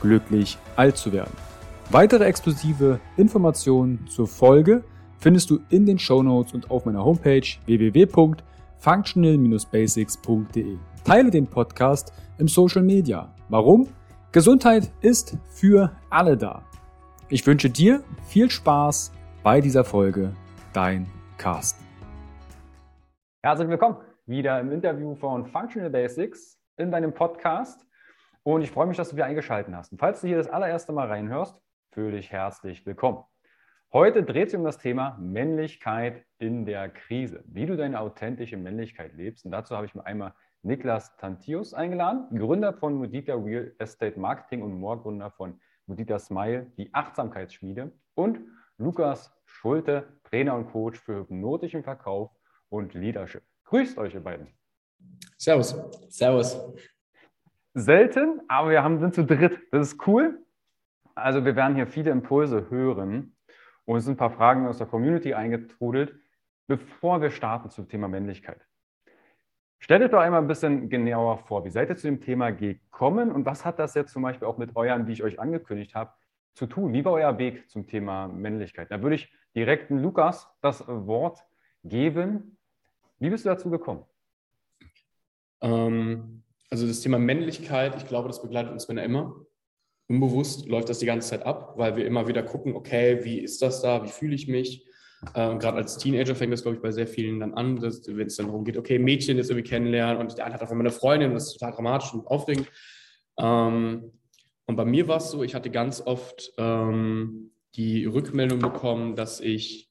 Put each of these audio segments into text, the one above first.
glücklich alt zu werden. Weitere exklusive Informationen zur Folge findest du in den Show Notes und auf meiner Homepage www.functional-basics.de. Teile den Podcast im Social Media. Warum? Gesundheit ist für alle da. Ich wünsche dir viel Spaß bei dieser Folge. Dein Carsten. Herzlich willkommen wieder im Interview von Functional Basics in deinem Podcast. Und ich freue mich, dass du wieder eingeschaltet hast. Und falls du hier das allererste Mal reinhörst, fühle dich herzlich willkommen. Heute dreht sich um das Thema Männlichkeit in der Krise, wie du deine authentische Männlichkeit lebst. Und dazu habe ich mir einmal Niklas Tantius eingeladen, Gründer von Mudita Real Estate Marketing und Moorgründer von Mudita Smile, die Achtsamkeitsschmiede und Lukas Schulte, Trainer und Coach für hypnotischen Verkauf und Leadership. Grüßt euch, ihr beiden. Servus. Servus. Selten, aber wir haben, sind zu dritt. Das ist cool. Also wir werden hier viele Impulse hören und es sind ein paar Fragen aus der Community eingetrudelt, bevor wir starten zum Thema Männlichkeit. Stellt euch doch einmal ein bisschen genauer vor, wie seid ihr zu dem Thema gekommen und was hat das jetzt zum Beispiel auch mit euren, wie ich euch angekündigt habe, zu tun? Wie war euer Weg zum Thema Männlichkeit? Da würde ich direkt Lukas das Wort geben. Wie bist du dazu gekommen? Ähm, also das Thema Männlichkeit, ich glaube, das begleitet uns Männer immer. Unbewusst läuft das die ganze Zeit ab, weil wir immer wieder gucken, okay, wie ist das da, wie fühle ich mich? Ähm, Gerade als Teenager fängt das, glaube ich, bei sehr vielen dann an, wenn es dann darum geht, okay, Mädchen jetzt irgendwie kennenlernen und der eine hat auf einmal eine Freundin, das ist total dramatisch und aufregend. Ähm, und bei mir war es so, ich hatte ganz oft ähm, die Rückmeldung bekommen, dass ich,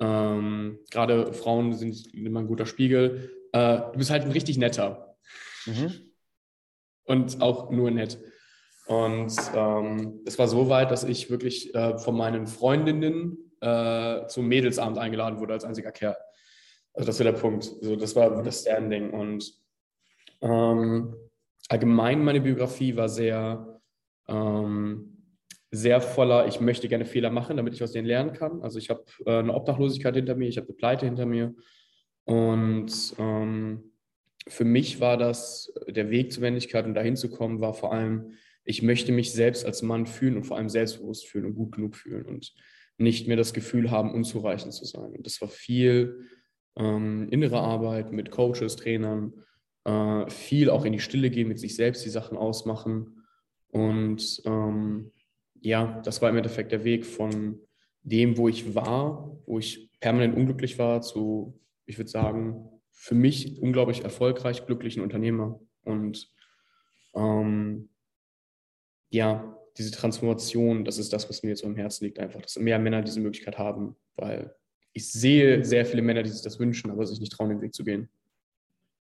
ähm, gerade Frauen sind immer ein guter Spiegel, äh, du bist halt ein richtig netter. Mhm. Und auch nur nett. Und ähm, es war so weit, dass ich wirklich äh, von meinen Freundinnen äh, zum Mädelsabend eingeladen wurde als einziger Kerl. Also das war der Punkt. So, das war das Standing. Und ähm, allgemein meine Biografie war sehr, ähm, sehr voller, ich möchte gerne Fehler machen, damit ich aus denen lernen kann. Also ich habe äh, eine Obdachlosigkeit hinter mir, ich habe eine Pleite hinter mir. Und ähm, für mich war das, der Weg zur Männlichkeit und dahin zu kommen, war vor allem, ich möchte mich selbst als Mann fühlen und vor allem selbstbewusst fühlen und gut genug fühlen. Und nicht mehr das Gefühl haben, unzureichend zu sein. Und das war viel ähm, innere Arbeit mit Coaches, Trainern, äh, viel auch in die Stille gehen, mit sich selbst die Sachen ausmachen. Und ähm, ja, das war im Endeffekt der Weg von dem, wo ich war, wo ich permanent unglücklich war, zu, ich würde sagen, für mich unglaublich erfolgreich, glücklichen Unternehmer. Und ähm, ja, diese Transformation, das ist das, was mir jetzt so am Herzen liegt, einfach, dass mehr Männer diese Möglichkeit haben, weil ich sehe sehr viele Männer, die sich das wünschen, aber sich nicht trauen, den Weg zu gehen.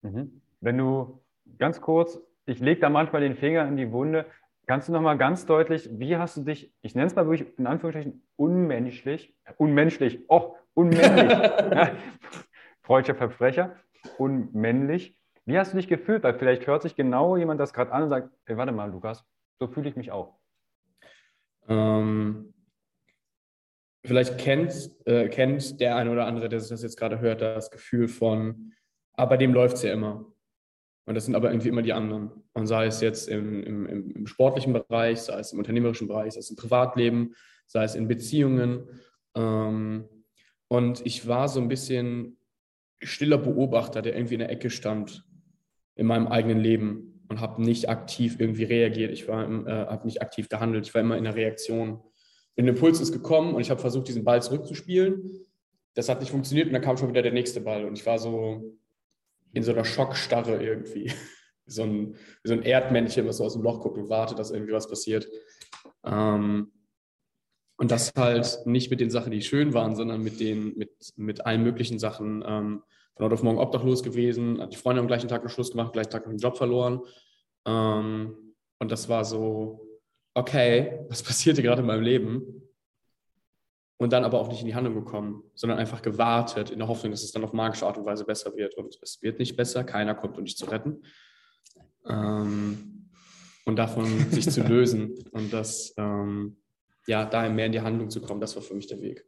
Mhm. Wenn du ganz kurz, ich lege da manchmal den Finger in die Wunde, kannst du nochmal ganz deutlich, wie hast du dich, ich nenne es mal wirklich in Anführungsstrichen unmenschlich, unmenschlich, oh, unmännlich, freudscher Verbrecher, unmännlich. Wie hast du dich gefühlt? Weil vielleicht hört sich genau jemand das gerade an und sagt, hey, warte mal, Lukas, so fühle ich mich auch. Ähm, vielleicht kennt, äh, kennt der eine oder andere, der das jetzt gerade hört, das Gefühl von, aber ah, dem läuft es ja immer. Und das sind aber irgendwie immer die anderen. Und sei es jetzt im, im, im, sportlichen Bereich, sei es im unternehmerischen Bereich, sei es im Privatleben, sei es in Beziehungen. Ähm, und ich war so ein bisschen stiller Beobachter, der irgendwie in der Ecke stand in meinem eigenen Leben und habe nicht aktiv irgendwie reagiert. Ich äh, habe nicht aktiv gehandelt. Ich war immer in der Reaktion. Ein Impuls ist gekommen und ich habe versucht, diesen Ball zurückzuspielen. Das hat nicht funktioniert und dann kam schon wieder der nächste Ball und ich war so in so einer Schockstarre irgendwie. so ein, so ein Erdmännchen, was so aus dem Loch guckt und wartet, dass irgendwie was passiert. Ähm, und das halt nicht mit den Sachen, die schön waren, sondern mit den, mit, mit allen möglichen Sachen. Ähm, von heute auf morgen obdachlos gewesen, hat die Freunde am gleichen Tag einen Schluss gemacht, gleichen Tag einen Job verloren. Ähm, und das war so, okay, was passierte gerade in meinem Leben? Und dann aber auch nicht in die Handlung gekommen, sondern einfach gewartet in der Hoffnung, dass es dann auf magische Art und Weise besser wird. Und es wird nicht besser, keiner kommt, um dich zu retten. Ähm, und davon sich zu lösen und das ähm, ja, daher mehr in die Handlung zu kommen, das war für mich der Weg.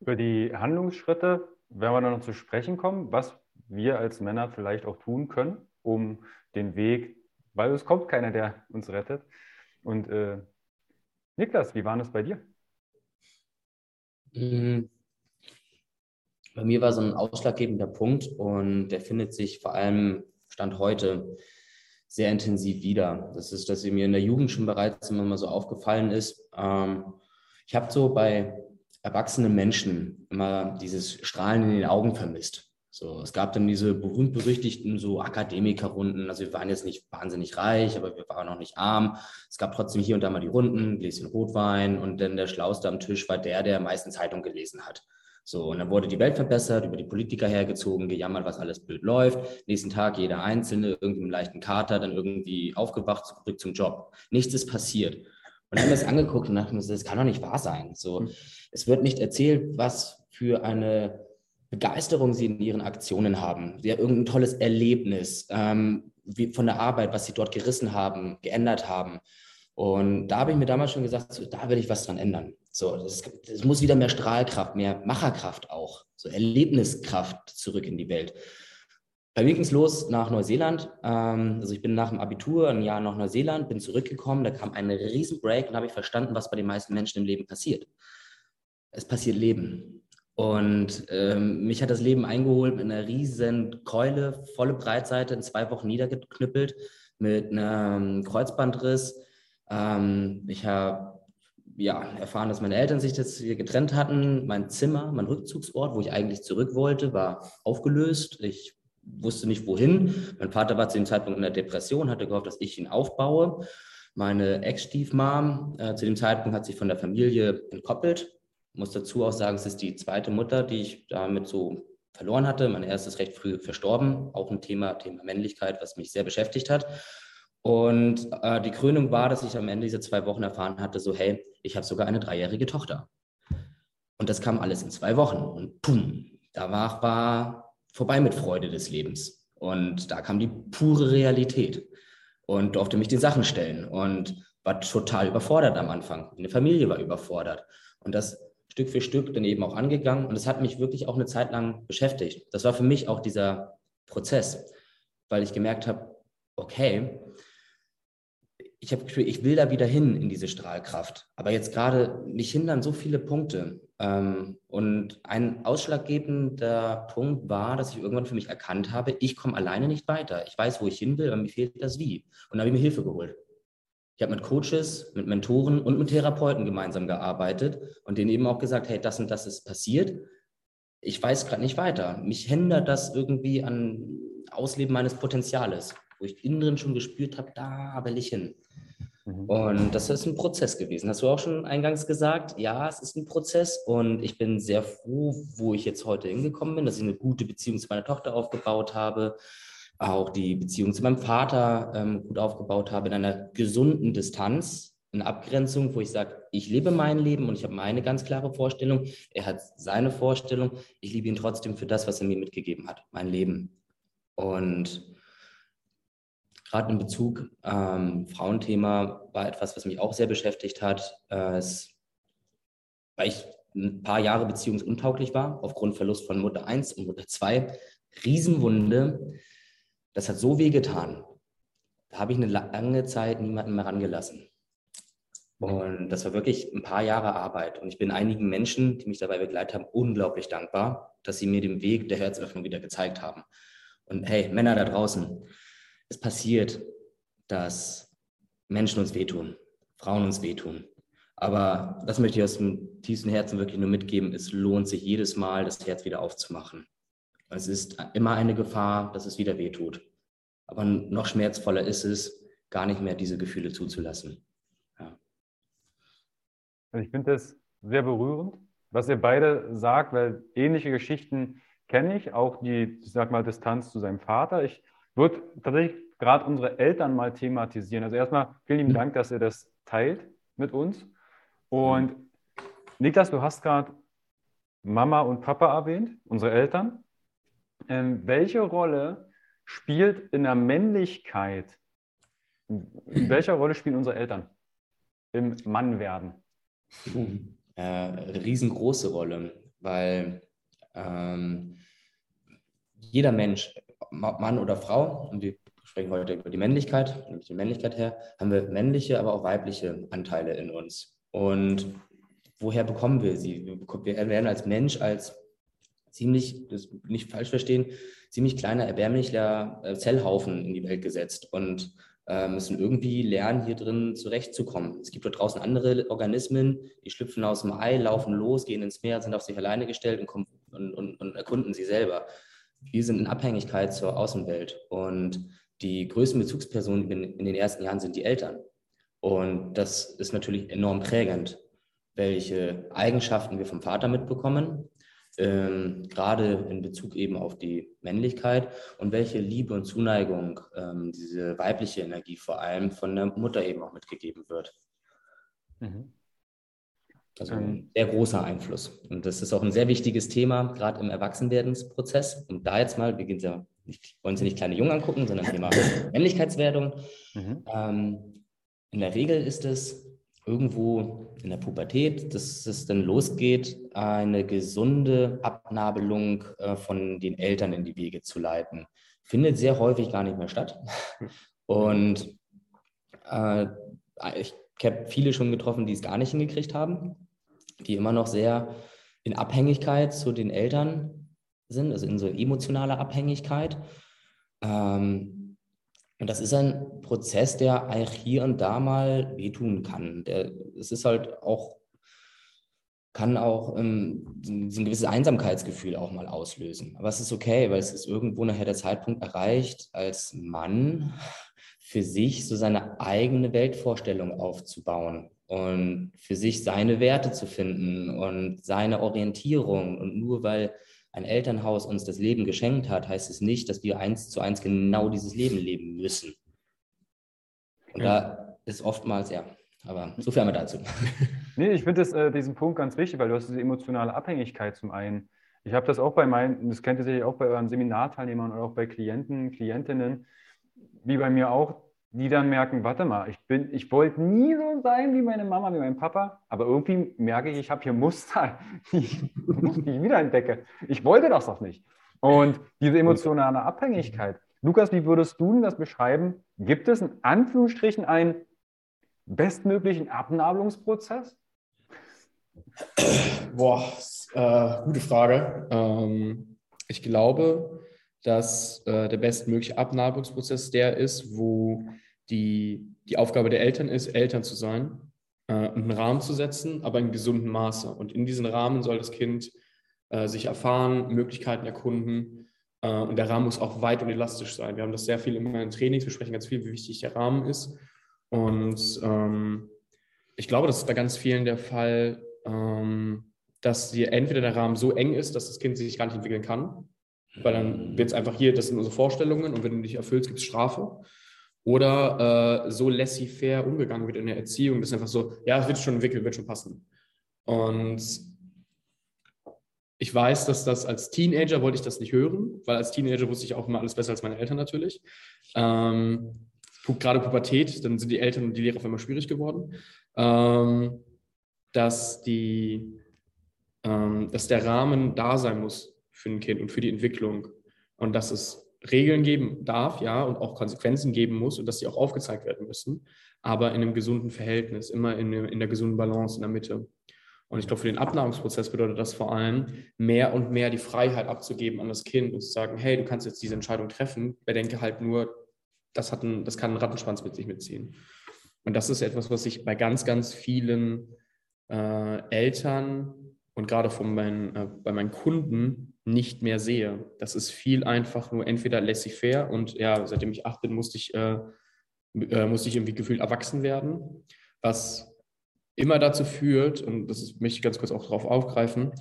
Über die Handlungsschritte werden wir dann noch zu sprechen kommen, was wir als Männer vielleicht auch tun können, um den Weg, weil es kommt keiner, der uns rettet. Und äh, Niklas, wie war das bei dir? Mhm. Bei mir war so ein ausschlaggebender Punkt und der findet sich vor allem Stand heute sehr intensiv wieder. Das ist, dass mir in der Jugend schon bereits immer mal so aufgefallen ist. Ähm, ich habe so bei erwachsenen Menschen immer dieses Strahlen in den Augen vermisst. So, es gab dann diese berühmt-berüchtigten so Akademikerrunden. Also wir waren jetzt nicht wahnsinnig reich, aber wir waren auch nicht arm. Es gab trotzdem hier und da mal die Runden, Gläschen Rotwein und dann der Schlauste am Tisch war der, der am meisten Zeitung gelesen hat. So, und dann wurde die Welt verbessert, über die Politiker hergezogen, gejammert, was alles blöd läuft. Nächsten Tag jeder Einzelne, irgendwie mit leichten Kater, dann irgendwie aufgewacht, zurück zum Job. Nichts ist passiert. Und dann haben wir es angeguckt und dachten, das kann doch nicht wahr sein. So, hm. es wird nicht erzählt, was für eine Begeisterung sie in ihren Aktionen haben. Sie haben irgendein tolles Erlebnis ähm, wie von der Arbeit, was sie dort gerissen haben, geändert haben. Und da habe ich mir damals schon gesagt, so, da will ich was dran ändern. So, das, das muss wieder mehr Strahlkraft, mehr Macherkraft auch, so Erlebniskraft zurück in die Welt. Bei mir ging es los nach Neuseeland. Ähm, also ich bin nach dem Abitur ein Jahr nach Neuseeland, bin zurückgekommen, da kam ein riesen Break und habe ich verstanden, was bei den meisten Menschen im Leben passiert. Es passiert Leben. Und ähm, mich hat das Leben eingeholt mit einer riesen Keule, volle Breitseite, in zwei Wochen niedergeknüppelt, mit einem Kreuzbandriss, ähm, ich habe ja, erfahren, dass meine Eltern sich das hier getrennt hatten. Mein Zimmer, mein Rückzugsort, wo ich eigentlich zurück wollte, war aufgelöst. Ich wusste nicht wohin. Mein Vater war zu dem Zeitpunkt in der Depression, hatte gehofft, dass ich ihn aufbaue. Meine Ex-Stiefmom äh, zu dem Zeitpunkt hat sich von der Familie entkoppelt. Muss dazu auch sagen, es ist die zweite Mutter, die ich damit so verloren hatte. Mein erstes recht früh verstorben. Auch ein Thema, Thema Männlichkeit, was mich sehr beschäftigt hat. Und äh, die Krönung war, dass ich am Ende dieser zwei Wochen erfahren hatte, so hey, ich habe sogar eine dreijährige Tochter. Und das kam alles in zwei Wochen. Und pum, da war, war vorbei mit Freude des Lebens. Und da kam die pure Realität und durfte mich den Sachen stellen und war total überfordert am Anfang. Meine Familie war überfordert. Und das Stück für Stück dann eben auch angegangen. Und das hat mich wirklich auch eine Zeit lang beschäftigt. Das war für mich auch dieser Prozess, weil ich gemerkt habe, okay, ich habe Gefühl, ich will da wieder hin in diese Strahlkraft. Aber jetzt gerade mich hindern so viele Punkte. Ähm, und ein ausschlaggebender Punkt war, dass ich irgendwann für mich erkannt habe, ich komme alleine nicht weiter. Ich weiß, wo ich hin will, aber mir fehlt das Wie. Und da habe ich mir Hilfe geholt. Ich habe mit Coaches, mit Mentoren und mit Therapeuten gemeinsam gearbeitet und denen eben auch gesagt, hey, das und das ist passiert. Ich weiß gerade nicht weiter. Mich hindert das irgendwie an Ausleben meines Potenziales, wo ich innen drin schon gespürt habe, da will ich hin. Mhm. Und das ist ein Prozess gewesen. Hast du auch schon eingangs gesagt? Ja, es ist ein Prozess und ich bin sehr froh, wo ich jetzt heute hingekommen bin, dass ich eine gute Beziehung zu meiner Tochter aufgebaut habe, auch die Beziehung zu meinem Vater ähm, gut aufgebaut habe, in einer gesunden Distanz, in Abgrenzung, wo ich sage, ich lebe mein Leben und ich habe meine ganz klare Vorstellung, er hat seine Vorstellung, ich liebe ihn trotzdem für das, was er mir mitgegeben hat, mein Leben. Und gerade in Bezug ähm, Frauenthema war etwas, was mich auch sehr beschäftigt hat. Äh, es, weil ich ein paar Jahre beziehungsuntauglich war, aufgrund Verlust von Mutter 1 und Mutter 2. Riesenwunde. Das hat so weh getan. Da habe ich eine lange Zeit niemanden mehr rangelassen. Und das war wirklich ein paar Jahre Arbeit. Und ich bin einigen Menschen, die mich dabei begleitet haben, unglaublich dankbar, dass sie mir den Weg der Herzöffnung wieder gezeigt haben. Und hey, Männer da draußen, es passiert, dass Menschen uns wehtun, Frauen uns wehtun. Aber das möchte ich aus dem tiefsten Herzen wirklich nur mitgeben. Es lohnt sich jedes Mal, das Herz wieder aufzumachen. Es ist immer eine Gefahr, dass es wieder wehtut. Aber noch schmerzvoller ist es, gar nicht mehr diese Gefühle zuzulassen. Ja. Also ich finde das sehr berührend, was ihr beide sagt, weil ähnliche Geschichten kenne ich, auch die, ich sag mal, Distanz zu seinem Vater. Ich würde tatsächlich gerade unsere Eltern mal thematisieren. Also erstmal vielen lieben Dank, dass ihr das teilt mit uns. Und Niklas, du hast gerade Mama und Papa erwähnt, unsere Eltern. Ähm, welche Rolle spielt in der Männlichkeit, in welcher Rolle spielen unsere Eltern im Mannwerden? Äh, riesengroße Rolle, weil ähm, jeder Mensch, Mann oder Frau, und wir sprechen heute über die Männlichkeit, nämlich die Männlichkeit her, haben wir männliche, aber auch weibliche Anteile in uns. Und woher bekommen wir sie? Wir werden als Mensch als ziemlich, das nicht falsch verstehen, ziemlich kleiner, erbärmlicher äh, Zellhaufen in die Welt gesetzt und äh, müssen irgendwie lernen, hier drin zurechtzukommen. Es gibt dort draußen andere Organismen, die schlüpfen aus dem Ei, laufen los, gehen ins Meer, sind auf sich alleine gestellt und, kommen, und, und, und erkunden sie selber. Wir sind in Abhängigkeit zur Außenwelt und die größten Bezugspersonen in, den ersten Jahren sind die Eltern. Und das ist natürlich enorm prägend, welche Eigenschaften wir vom Vater mitbekommen, ähm, gerade in Bezug eben auf die Männlichkeit und welche Liebe und Zuneigung, ähm, diese weibliche Energie vor allem von der Mutter eben auch mitgegeben wird. Mhm. Also ein ähm. sehr großer Einfluss. Und das ist auch ein sehr wichtiges Thema, gerade im Erwachsenwerdensprozess. Und da jetzt mal, wir gehen ja, wollen Sie nicht kleine Jungen angucken, sondern Thema Männlichkeitswerdung. Mhm. Ähm, in der Regel ist es irgendwo in der Pubertät, dass es dann losgeht, eine gesunde Abnabelung äh, von den Eltern in die Wege zu leiten. Findet sehr häufig gar nicht mehr statt. Und äh, ich habe viele schon getroffen, die es gar nicht hingekriegt haben, die immer noch sehr in Abhängigkeit zu den Eltern sind, also in so emotionaler Abhängigkeit. Ähm, und das ist ein Prozess, der auch hier und da mal wehtun kann. Es ist halt auch, kann auch ähm, ein gewisses Einsamkeitsgefühl auch mal auslösen. Aber es ist okay, weil es ist irgendwo nachher der Zeitpunkt erreicht, als Mann für sich so seine eigene Weltvorstellung aufzubauen und für sich seine Werte zu finden und seine Orientierung. Und nur weil ein Elternhaus uns das Leben geschenkt hat, heißt es nicht, dass wir eins zu eins genau dieses Leben leben müssen. Und ja. da ist oftmals, ja, aber so viel einmal dazu. Nee, ich finde äh, diesen Punkt ganz wichtig, weil du hast diese emotionale Abhängigkeit zum einen. Ich habe das auch bei meinen, das kennt ihr sicher auch bei euren Seminarteilnehmern oder auch bei Klienten, Klientinnen, wie bei mir auch, die dann merken, warte mal, ich bin, ich wollte nie so sein wie meine Mama, wie mein Papa, aber irgendwie merke ich, ich habe hier Muster, die ich, die ich wiederentdecke. Ich wollte das doch nicht. Und diese emotionale Abhängigkeit. Lukas, wie würdest du das beschreiben? Gibt es in Anführungsstrichen einen bestmöglichen Abnabelungsprozess? Boah, äh, gute Frage. Ähm, ich glaube, dass äh, der bestmögliche Abnabelungsprozess der ist, wo die, die Aufgabe der Eltern ist, Eltern zu sein äh, und einen Rahmen zu setzen, aber in gesundem Maße. Und in diesen Rahmen soll das Kind äh, sich erfahren, Möglichkeiten erkunden. Äh, und der Rahmen muss auch weit und elastisch sein. Wir haben das sehr viel in meinen Trainings, wir sprechen ganz viel, wie wichtig der Rahmen ist. Und ähm, ich glaube, das ist bei ganz vielen der Fall, ähm, dass dir entweder der Rahmen so eng ist, dass das Kind sich gar nicht entwickeln kann weil dann wird es einfach hier, das sind unsere Vorstellungen und wenn du dich erfüllst, gibt es Strafe. Oder äh, so laissez-faire umgegangen wird in der Erziehung, das ist einfach so, ja, es wird schon entwickelt, wird schon passen. Und ich weiß, dass das als Teenager wollte ich das nicht hören, weil als Teenager wusste ich auch immer alles besser als meine Eltern natürlich. Ähm, gerade Pubertät, dann sind die Eltern und die Lehrer auf einmal schwierig geworden. Ähm, dass, die, ähm, dass der Rahmen da sein muss für ein Kind und für die Entwicklung. Und dass es Regeln geben darf, ja, und auch Konsequenzen geben muss und dass sie auch aufgezeigt werden müssen, aber in einem gesunden Verhältnis, immer in, in der gesunden Balance in der Mitte. Und ich glaube, für den Abnahmungsprozess bedeutet das vor allem, mehr und mehr die Freiheit abzugeben an das Kind und zu sagen, hey, du kannst jetzt diese Entscheidung treffen, bedenke halt nur, das, hat ein, das kann einen Rattenschwanz mit sich mitziehen. Und das ist etwas, was ich bei ganz, ganz vielen äh, Eltern und gerade von meinen, äh, bei meinen Kunden nicht mehr sehe. Das ist viel einfach nur entweder laissez-faire und ja, seitdem ich acht bin, musste ich, äh, äh, musste ich irgendwie gefühlt erwachsen werden, was immer dazu führt, und das ist, möchte ich ganz kurz auch darauf aufgreifen,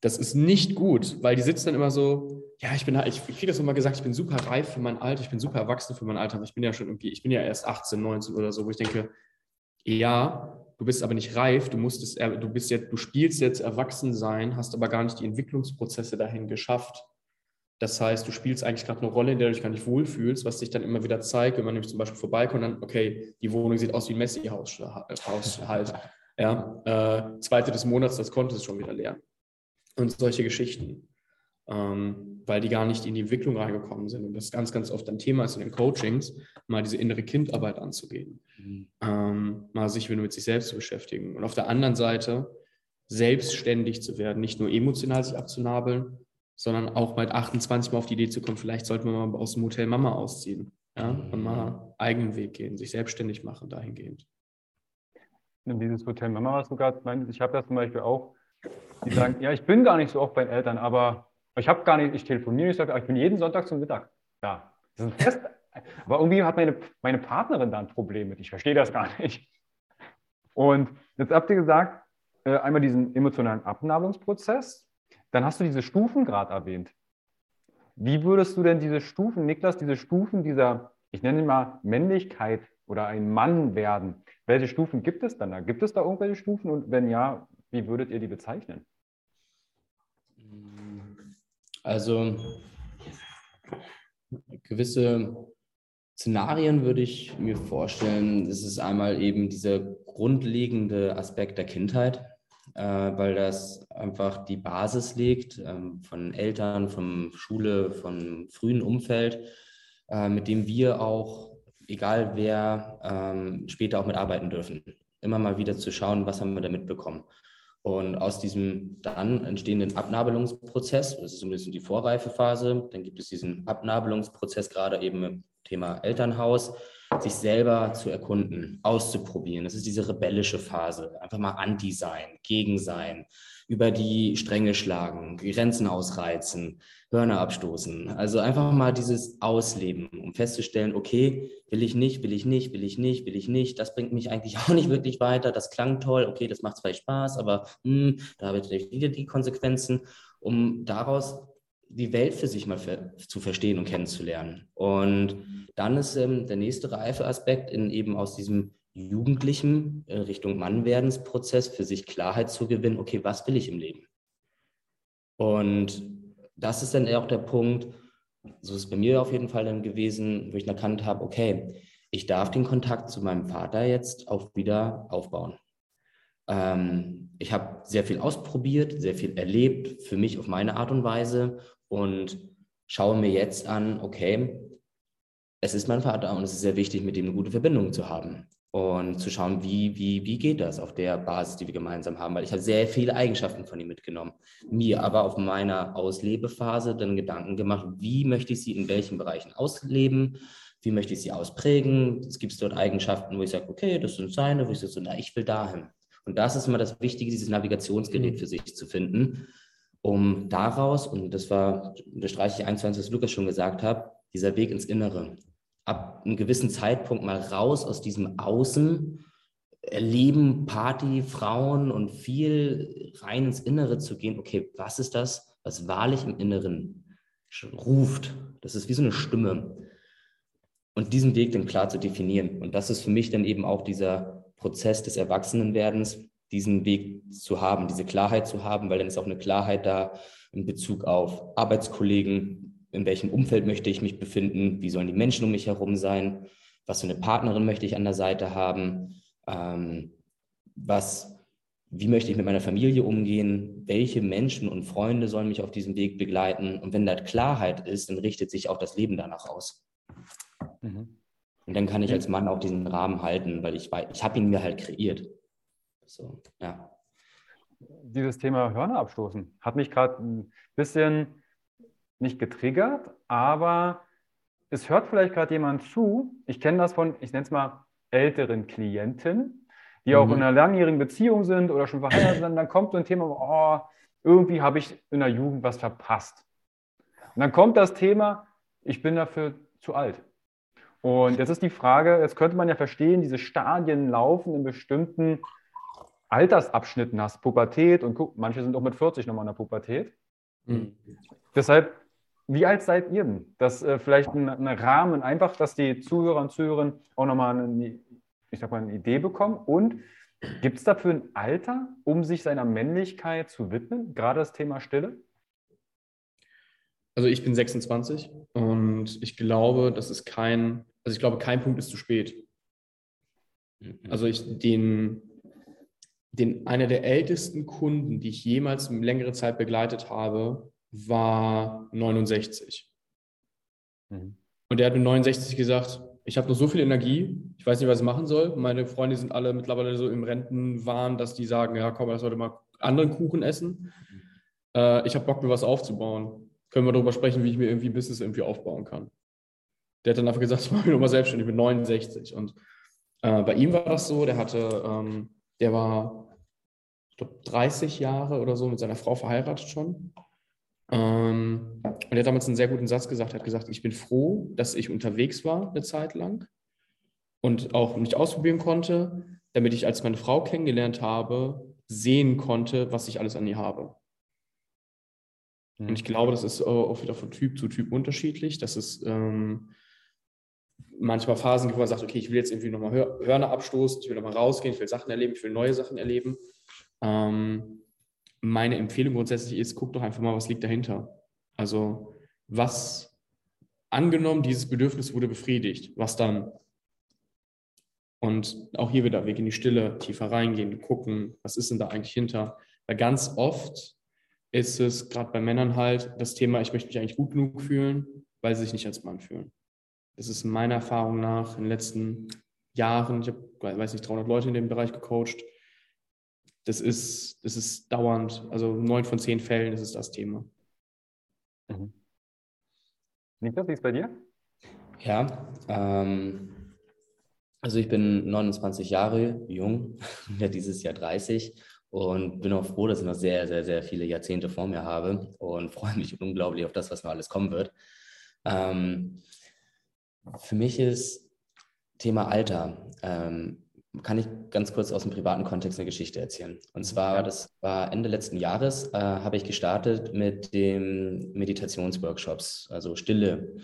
das ist nicht gut, weil die sitzen dann immer so, ja, ich bin, ich, ich kriege das immer gesagt, ich bin super reif für mein Alter, ich bin super erwachsen für mein Alter, aber ich bin ja schon irgendwie, ich bin ja erst 18, 19 oder so, wo ich denke, ja, du bist aber nicht reif, du musstest, du bist jetzt, du spielst jetzt Erwachsensein, hast aber gar nicht die Entwicklungsprozesse dahin geschafft. Das heißt, du spielst eigentlich gerade eine Rolle, in der du dich gar nicht wohlfühlst, was sich dann immer wieder zeigt, wenn man nämlich zum Beispiel vorbeikommt, dann, okay, die Wohnung sieht aus wie ein Messi-Haus halt. Ja, äh, zweite des Monats, das Konto ist schon wieder leer. Und solche Geschichten ähm, weil die gar nicht in die Entwicklung reingekommen sind. Und das ganz, ganz oft ein Thema ist in den Coachings, mal diese innere Kindarbeit anzugehen, mhm. ähm, mal sich wieder mit sich selbst zu beschäftigen. Und auf der anderen Seite selbstständig zu werden, nicht nur emotional sich abzunabeln, sondern auch mit 28 mal auf die Idee zu kommen, vielleicht sollten wir mal aus dem Hotel Mama ausziehen ja, und mal eigenen Weg gehen, sich selbstständig machen dahingehend. Und dieses Hotel Mama, was du gerade meintest, ich habe das zum Beispiel auch, die sagen, ja, ich bin gar nicht so oft bei den Eltern, aber ich habe gar nicht, ich telefoniere nicht, ich bin jeden Sonntag zum Mittag da. Das ist ein Fest. Aber irgendwie hat meine, meine Partnerin da ein Problem mit. Ich verstehe das gar nicht. Und jetzt habt ihr gesagt, äh, einmal diesen emotionalen Abnabelungsprozess, dann hast du diese Stufen gerade erwähnt. Wie würdest du denn diese Stufen, Niklas, diese Stufen dieser, ich nenne sie mal Männlichkeit oder ein Mann werden, welche Stufen gibt es dann da? Gibt es da irgendwelche Stufen und wenn ja, wie würdet ihr die bezeichnen? Also gewisse Szenarien würde ich mir vorstellen. Das ist einmal eben dieser grundlegende Aspekt der Kindheit, äh, weil das einfach die Basis legt ähm, von Eltern, von Schule, von frühen Umfeld, äh, mit dem wir auch, egal wer, ähm, später auch mitarbeiten dürfen. Immer mal wieder zu schauen, was haben wir da mitbekommen. Und aus diesem dann entstehenden Abnabelungsprozess, das ist so ein bisschen die Vorreifephase, dann gibt es diesen Abnabelungsprozess gerade eben im Thema Elternhaus, sich selber zu erkunden, auszuprobieren. Das ist diese rebellische Phase. Einfach mal anti sein, gegen sein, über die Stränge schlagen, Grenzen ausreizen, Hörner abstoßen. Also einfach mal dieses Ausleben, um festzustellen, okay, will ich nicht, will ich nicht, will ich nicht, will ich nicht. Das bringt mich eigentlich auch nicht wirklich weiter. Das klang toll, okay, das macht zwar Spaß, aber mh, hm, da habe ich wieder die Konsequenzen, um daraus die Welt für sich mal für, zu verstehen und kennenzulernen. Und dann ist ähm, der nächste reife Aspekt in eben aus diesem jugendlichen äh, Richtung Mannwerdensprozess für sich Klarheit zu gewinnen, okay, was will ich im Leben? Und das ist dann auch der Punkt, so ist es bei mir auf jeden Fall dann gewesen, wo ich erkannt habe, okay, ich darf den Kontakt zu meinem Vater jetzt auch wieder aufbauen. Ähm, ich habe sehr viel ausprobiert, sehr viel erlebt, für mich auf meine Art und Weise und schaue mir jetzt an, okay, es ist mein Vater und es ist sehr wichtig, mit ihm eine gute Verbindung zu haben und zu schauen, wie, wie, wie geht das auf der Basis, die wir gemeinsam haben, weil ich habe sehr viele Eigenschaften von ihm mitgenommen. Mir aber auf meiner Auslebephase dann Gedanken gemacht, wie möchte ich sie in welchen Bereichen ausleben, wie möchte ich sie ausprägen. Es gibt dort Eigenschaften, wo ich sage, okay, das sind seine, wo ich sage, so, na, ich will dahin. Und das ist immer das Wichtige, dieses Navigationsgerät mhm. für sich zu finden, um daraus, und das war, unterstreiche ich eins, was Lukas schon gesagt hat, dieser Weg ins Innere ab einem gewissen Zeitpunkt mal raus aus diesem Außen, erleben Party, Frauen und viel rein ins Innere zu gehen. Okay, was ist das, was wahrlich im Inneren ruft? Das ist wie so eine Stimme. Und diesen Weg dann klar zu definieren. Und das ist für mich dann eben auch dieser Prozess des Erwachsenenwerdens, diesen Weg zu haben, diese Klarheit zu haben, weil dann ist auch eine Klarheit da in Bezug auf Arbeitskollegen, in welchem Umfeld möchte ich mich befinden, wie sollen die Menschen um mich herum sein, was für eine Partnerin möchte ich an der Seite haben, ähm, was, wie möchte ich mit meiner Familie umgehen, welche Menschen und Freunde sollen mich auf diesem Weg begleiten. Und wenn da Klarheit ist, dann richtet sich auch das Leben danach aus. Mhm. Und dann kann ich als Mann auch diesen Rahmen halten, weil ich, ich habe ihn mir halt kreiert. So, ja. Dieses Thema Hörner abstoßen hat mich gerade ein bisschen nicht getriggert, aber es hört vielleicht gerade jemand zu. Ich kenne das von, ich nenne es mal älteren Klienten, die mhm. auch in einer langjährigen Beziehung sind oder schon verheiratet sind. Dann kommt so ein Thema, oh, irgendwie habe ich in der Jugend was verpasst. Und dann kommt das Thema, ich bin dafür zu alt. Und jetzt ist die Frage, jetzt könnte man ja verstehen, diese Stadien laufen in bestimmten Altersabschnitten. Hast Pubertät und guck, manche sind auch mit 40 nochmal in der Pubertät. Mhm. Deshalb, wie alt seid ihr denn? Das äh, vielleicht ein, ein, Rahmen, einfach, dass die Zuhörer und Zuhörerinnen auch nochmal eine, ich sag mal, eine Idee bekommen. Und gibt es dafür ein Alter, um sich seiner Männlichkeit zu widmen? Gerade das Thema Stille? Also ich bin 26 und ich glaube, das ist kein, also ich glaube, kein Punkt ist zu spät. Mhm. Also ich den, den einer der ältesten Kunden, die ich jemals längere Zeit begleitet habe, war 69. Mhm. Und der hat mit 69 gesagt, ich habe noch so viel Energie, ich weiß nicht, was ich machen soll. Meine Freunde sind alle mittlerweile so im Rentenwahn, dass die sagen, ja komm, lass heute mal anderen Kuchen essen. Mhm. Äh, ich habe Bock, mir was aufzubauen. Können wir darüber sprechen, wie ich mir irgendwie ein Business irgendwie aufbauen kann. Der hat dann einfach gesagt, ich mache mich nochmal selbstständig mit 69. Und äh, bei ihm war das so, der hatte, ähm, der war, ich glaube, 30 Jahre oder so mit seiner Frau verheiratet schon. Ähm, und er hat damals einen sehr guten Satz gesagt. Er hat gesagt, ich bin froh, dass ich unterwegs war eine Zeit lang und auch mich ausprobieren konnte, damit ich, als meine Frau kennengelernt habe, sehen konnte, was ich alles an ihr habe. Und ich glaube, das ist auch wieder von Typ zu Typ unterschiedlich. Das ist ähm, manchmal Phasen wo man sagt, okay, ich will jetzt irgendwie nochmal Hör Hörner abstoßen, ich will nochmal rausgehen, ich will Sachen erleben, ich will neue Sachen erleben. Ähm, meine Empfehlung grundsätzlich ist, guck doch einfach mal, was liegt dahinter. Also was angenommen, dieses Bedürfnis wurde befriedigt, was dann? Und auch hier wieder, gehen in die Stille, tiefer reingehen, gucken, was ist denn da eigentlich hinter? Weil ganz oft ist es gerade bei Männern halt das Thema, ich möchte mich eigentlich gut genug fühlen, weil sie sich nicht als Mann fühlen. Das ist meiner Erfahrung nach in den letzten Jahren, ich habe, weiß nicht, 300 Leute in dem Bereich gecoacht. Das ist, das ist dauernd, also neun von zehn Fällen ist es das Thema. Mhm. Niklas, wie ist es bei dir? Ja, ähm, also ich bin 29 Jahre jung, werde dieses Jahr 30 und bin auch froh, dass ich noch sehr, sehr, sehr viele Jahrzehnte vor mir habe und freue mich unglaublich auf das, was noch alles kommen wird. Ähm, für mich ist Thema Alter, ähm, kann ich ganz kurz aus dem privaten Kontext eine Geschichte erzählen. Und zwar, das war Ende letzten Jahres, äh, habe ich gestartet mit den Meditationsworkshops, also Stille.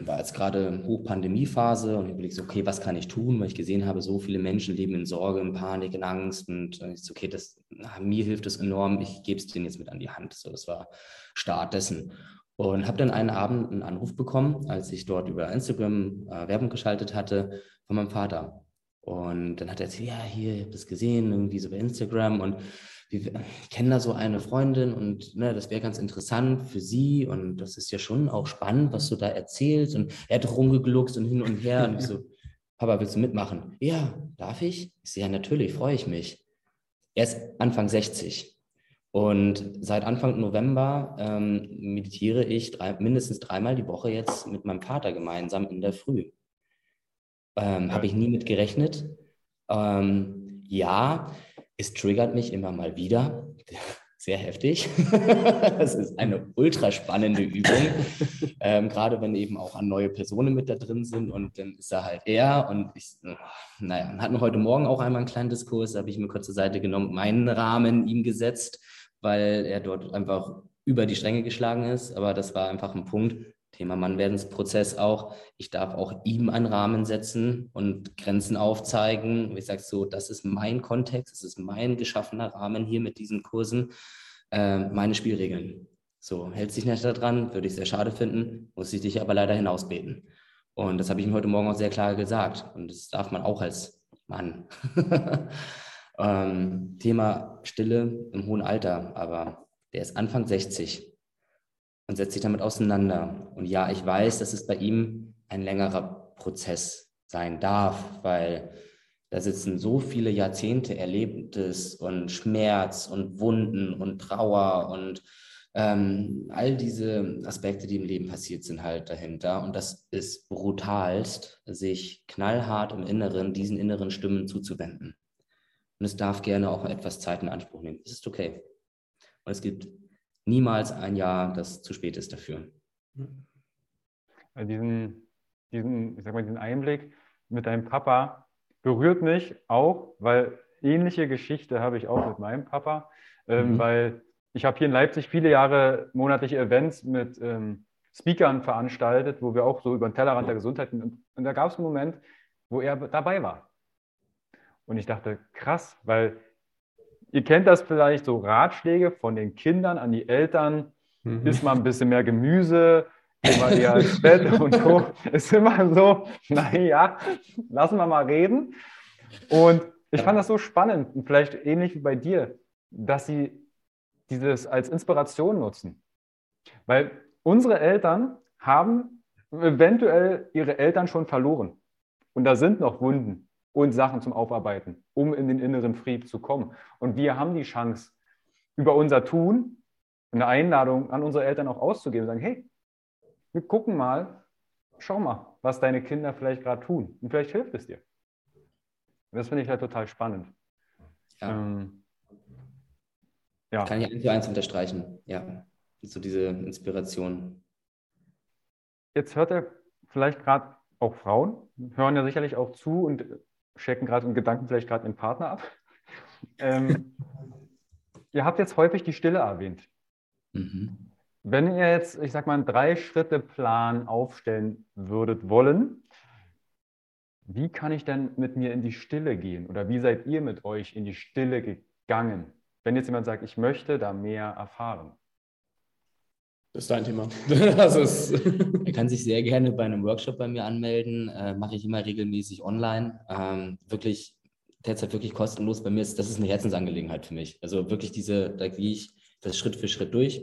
War jetzt gerade Hochpandemiephase und ich überlege so, okay, was kann ich tun, weil ich gesehen habe, so viele Menschen leben in Sorge, in Panik, in Angst und ich so, okay, das, mir hilft das enorm, ich gebe es denen jetzt mit an die Hand. So, das war Start dessen. Und habe dann einen Abend einen Anruf bekommen, als ich dort über Instagram äh, Werbung geschaltet hatte, von meinem Vater. Und dann hat er erzählt, ja, hier, ich habe das gesehen, irgendwie so bei Instagram und wir kennen da so eine Freundin und ne, das wäre ganz interessant für sie und das ist ja schon auch spannend, was du da erzählst. Und er hat rumgegluckst und hin und her und ich so, Papa, willst du mitmachen? Ja, darf ich? Ich so, ja, natürlich, freue ich mich. Er ist Anfang 60 und seit Anfang November ähm, meditiere ich drei, mindestens dreimal die Woche jetzt mit meinem Vater gemeinsam in der Früh. Ähm, ja. Habe ich nie mit gerechnet. Ähm, ja, es triggert mich immer mal wieder. Sehr heftig. das ist eine ultra spannende Übung. ähm, gerade wenn eben auch an neue Personen mit da drin sind und dann ist er halt er und ich, naja, hatten heute Morgen auch einmal einen kleinen Diskurs, da habe ich mir kurz zur Seite genommen, meinen Rahmen ihm gesetzt weil er dort einfach über die Stränge geschlagen ist. Aber das war einfach ein Punkt. Thema Mannwerdensprozess auch. Ich darf auch ihm einen Rahmen setzen und Grenzen aufzeigen. Ich sage so, das ist mein Kontext, das ist mein geschaffener Rahmen hier mit diesen Kursen, äh, meine Spielregeln. So, hält sich nicht daran, würde ich sehr schade finden, muss ich dich aber leider hinausbeten. Und das habe ich ihm heute Morgen auch sehr klar gesagt. Und das darf man auch als Mann. Ähm, Thema Stille im hohen Alter, aber der ist Anfang 60 und setzt sich damit auseinander. Und ja, ich weiß, dass es bei ihm ein längerer Prozess sein darf, weil da sitzen so viele Jahrzehnte Erlebtes und Schmerz und Wunden und Trauer und Ähm, all diese Aspekte, die im Leben passiert sind, halt dahinter. Und das ist brutalst, sich knallhart im Inneren diesen inneren Stimmen zuzuwenden. Und es darf gerne auch etwas Zeit in Anspruch nehmen. Es ist okay. Und es gibt niemals ein Jahr, das zu spät ist dafür. Diesen, diesen, ich sag mal, diesen Einblick mit deinem Papa berührt mich auch, weil ähnliche Geschichte habe ich auch mit meinem Papa, ähm, mhm. weil ich habe hier in Leipzig viele Jahre monatliche Events mit ähm, Speakern veranstaltet, wo wir auch so über den Tellerrand der Gesundheit und, und da gab es einen Moment, wo er dabei war. Und ich dachte, krass, weil ihr kennt das vielleicht so Ratschläge von den Kindern an die Eltern, mhm. isst mal ein bisschen mehr Gemüse, geh mal eher ins Bett und so. Ist immer so, naja, lassen wir mal reden. Und ich fand das so spannend und vielleicht ähnlich wie bei dir, dass sie dieses als Inspiration nutzen. Weil unsere Eltern haben eventuell ihre Eltern schon verloren. Und da sind noch Wunden und Sachen zum Aufarbeiten, um in den inneren Frieden zu kommen. Und wir haben die Chance, über unser Tun eine Einladung an unsere Eltern auch auszugeben und sagen, hey, wir gucken mal, schau mal, was deine Kinder vielleicht gerade tun. Und vielleicht hilft es dir. Und das finde ich halt total spannend. Ja. Ähm, ja. Kann ich eins zu eins unterstreichen. Ja, so diese Inspiration. Jetzt hört er vielleicht gerade auch Frauen, hören ja sicherlich auch zu und checken gerade in Gedanken vielleicht gerade den Partner ab. Ähm, ihr habt jetzt häufig die Stille erwähnt. Mhm. Wenn ihr jetzt, ich sag mal, einen Drei-Schritte-Plan aufstellen würdet wollen, wie kann ich denn mit mir in die Stille gehen? Oder wie seid ihr mit euch in die Stille gegangen? wenn jetzt jemand sagt, ich möchte da mehr erfahren? Das ist dein Thema. er kann sich sehr gerne bei einem Workshop bei mir anmelden. Äh, Mache ich immer regelmäßig online. Ähm, wirklich, derzeit wirklich kostenlos. Bei mir ist das ist eine Herzensangelegenheit für mich. Also wirklich diese, da gehe ich das Schritt für Schritt durch.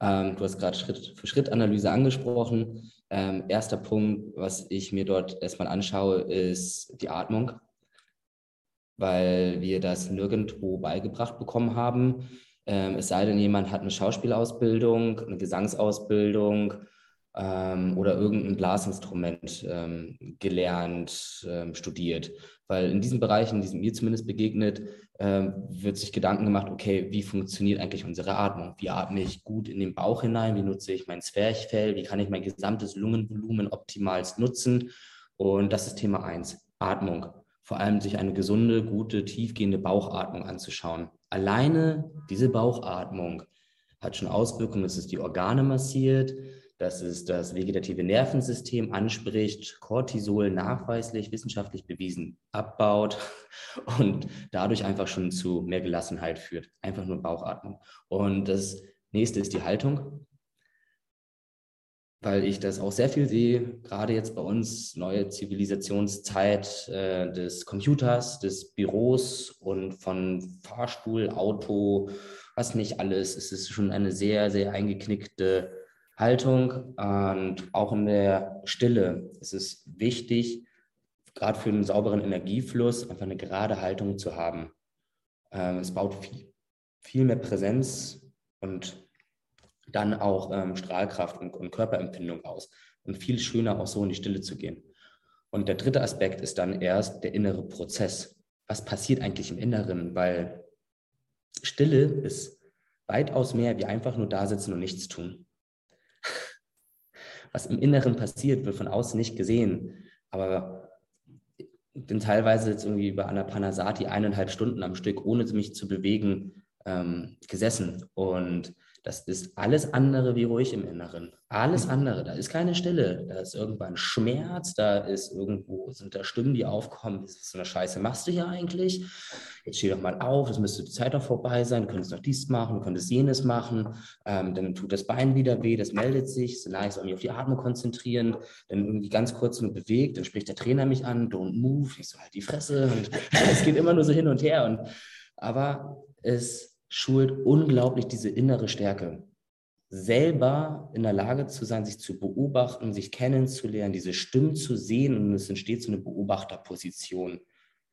Ähm, du hast gerade Schritt für Schritt Analyse angesprochen. Ähm, erster Punkt, was ich mir dort erstmal anschaue, ist die Atmung weil wir das nirgendwo beigebracht bekommen haben. Ähm, es sei denn, jemand hat eine Schauspielausbildung, eine Gesangsausbildung ähm, oder irgendein Blasinstrument ähm, gelernt, ähm, studiert. Weil in diesen Bereichen, die sind mir zumindest begegnet, ähm, wird sich Gedanken gemacht, okay, wie funktioniert eigentlich unsere Atmung? Wie atme ich gut in den Bauch hinein? Wie nutze ich mein Zwerchfell? Wie kann ich mein gesamtes Lungenvolumen optimalst nutzen? Und das ist Thema eins: Atmung vor allem sich eine gesunde, gute, tiefgehende Bauchatmung anzuschauen. Alleine diese Bauchatmung hat schon Auswirkungen, dass es die Organe massiert, dass es das vegetative Nervensystem anspricht, Cortisol nachweislich, wissenschaftlich bewiesen abbaut und dadurch einfach schon zu mehr Gelassenheit führt. Einfach nur Bauchatmung. Und das nächste ist die Haltung weil ich das auch sehr viel sehe, gerade jetzt bei uns, neue Zivilisationszeit äh, des Computers, des Büros und von Fahrstuhl, Auto, was nicht alles. Es ist schon eine sehr, sehr eingeknickte Haltung und auch in der Stille ist es wichtig, gerade für einen sauberen Energiefluss, einfach eine gerade Haltung zu haben. Ähm, es baut viel, viel mehr Präsenz und dann auch ähm, Strahlkraft und, und Körperempfindung aus. Und viel schöner auch so in die Stille zu gehen. Und der dritte Aspekt ist dann erst der innere Prozess. Was passiert eigentlich im Inneren? Weil Stille ist weitaus mehr wie einfach nur da sitzen und nichts tun. Was im Inneren passiert, wird von außen nicht gesehen. Aber ich bin teilweise jetzt irgendwie bei Anapanasati eineinhalb Stunden am Stück, ohne mich zu bewegen, ähm, gesessen. Und das ist alles andere wie ruhig im Inneren. Alles mhm. andere. Da ist keine Stille. Da ist irgendwann Schmerz. Da ist irgendwo, sind da Stimmen, die aufkommen. Was ist so eine Scheiße machst du hier eigentlich? Jetzt steh doch mal auf. Es müsste die Zeit doch vorbei sein. Du könntest noch dies machen. Du könntest jenes machen. Ähm, dann tut das Bein wieder weh. Das meldet sich. So nice. Mich auf die Atmung konzentrieren. Dann irgendwie ganz kurz nur bewegt. Dann spricht der Trainer mich an. Don't move. Ich so halt die Fresse. Und es geht immer nur so hin und her. Und, aber es schult unglaublich diese innere Stärke. Selber in der Lage zu sein, sich zu beobachten, sich kennenzulernen, diese Stimmen zu sehen und es entsteht so eine Beobachterposition,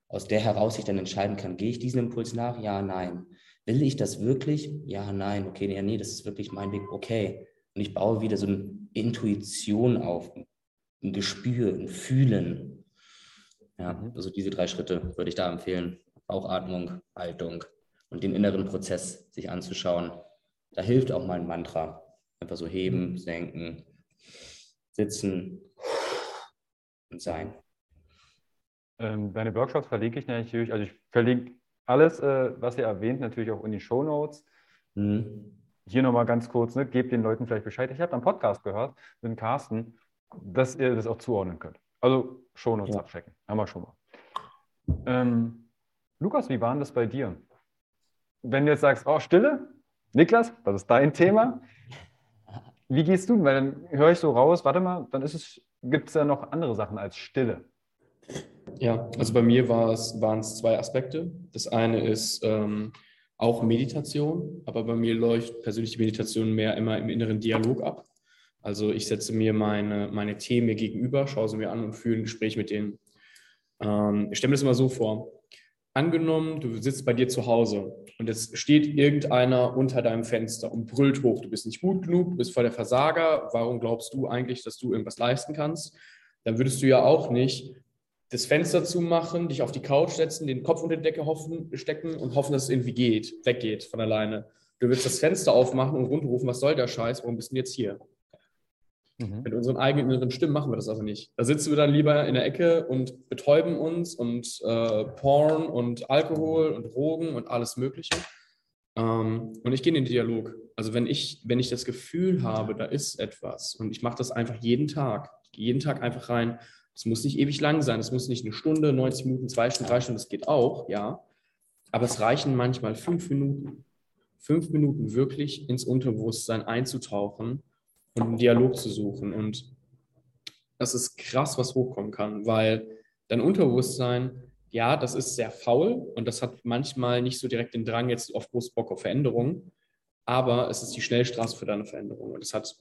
aus der heraus ich dann entscheiden kann, gehe ich diesem Impuls nach? Ja, nein. will ich das wirklich? Ja, nein, okay, ja, nee, das ist wirklich mein Weg, okay. Und ich baue wieder so eine Intuition auf, ein Gespür, ein Fühlen. Ja, mhm. also diese drei Schritte würde ich da empfehlen. Bauchatmung, Haltung und den inneren Prozess sich anzuschauen. Da hilft auch mal ein Mantra. Einfach so heben, mhm. senken, sitzen und sein. Ähm, deine Workshops verlinke ich natürlich, also ich verlinke alles, äh, was ihr erwähnt, natürlich auch in die Show Notes. Mhm. Hier nochmal ganz kurz, ne, gebt den Leuten vielleicht Bescheid. Ich habe einen Podcast gehört mit Carsten, dass ihr das auch zuordnen könnt. Also Show Notes ja. abchecken. Haben wir schon mal. Ähm, Lukas, wie war denn das bei dir? Wenn du jetzt sagst, oh, Stille, Niklas, das ist dein Thema. Wie gehst du? Weil dann höre ich so raus, warte mal, dann gibt es ja noch andere Sachen als Stille. Ja, also bei mir waren es zwei Aspekte. Das eine ist ähm, auch Meditation, aber bei mir läuft persönliche Meditation mehr immer im inneren Dialog ab. Also ich setze mir meine, meine Themen gegenüber, schaue sie mir an und führe ein Gespräch mit denen. Ähm, ich stelle mir das immer so vor. Angenommen, du sitzt bei dir zu Hause und jetzt steht irgendeiner unter deinem Fenster und brüllt hoch, du bist nicht gut genug, du bist voll der Versager, warum glaubst du eigentlich, dass du irgendwas leisten kannst? Dann würdest du ja auch nicht das Fenster zumachen, dich auf die Couch setzen, den Kopf unter die Decke hoffen, stecken und hoffen, dass es irgendwie geht, weggeht von alleine. Du willst das Fenster aufmachen und rundrufen, was soll der Scheiß, warum bist du jetzt hier? Mhm. Mit unseren eigenen inneren Stimmen machen wir das also nicht. Da sitzen wir dann lieber in der Ecke und betäuben uns und äh, Porn und Alkohol und Drogen und alles Mögliche. Ähm, und ich gehe in den Dialog. Also wenn ich, wenn ich das Gefühl habe, da ist etwas und ich mache das einfach jeden Tag, jeden Tag einfach rein es muss nicht ewig lang sein, es muss nicht eine Stunde, 90 Minuten, zwei Stunden, drei Stunden, das geht auch, ja. Aber es reichen manchmal fünf Minuten. Fünf Minuten wirklich ins Unterbewusstsein einzutauchen und einen Dialog zu suchen. Und das ist krass, was hochkommen kann, weil dein Unterbewusstsein, ja, das ist sehr faul und das hat manchmal nicht so direkt den Drang, jetzt auf groß Bock auf Veränderung, aber es ist die Schnellstraße für deine Veränderung. Und es hat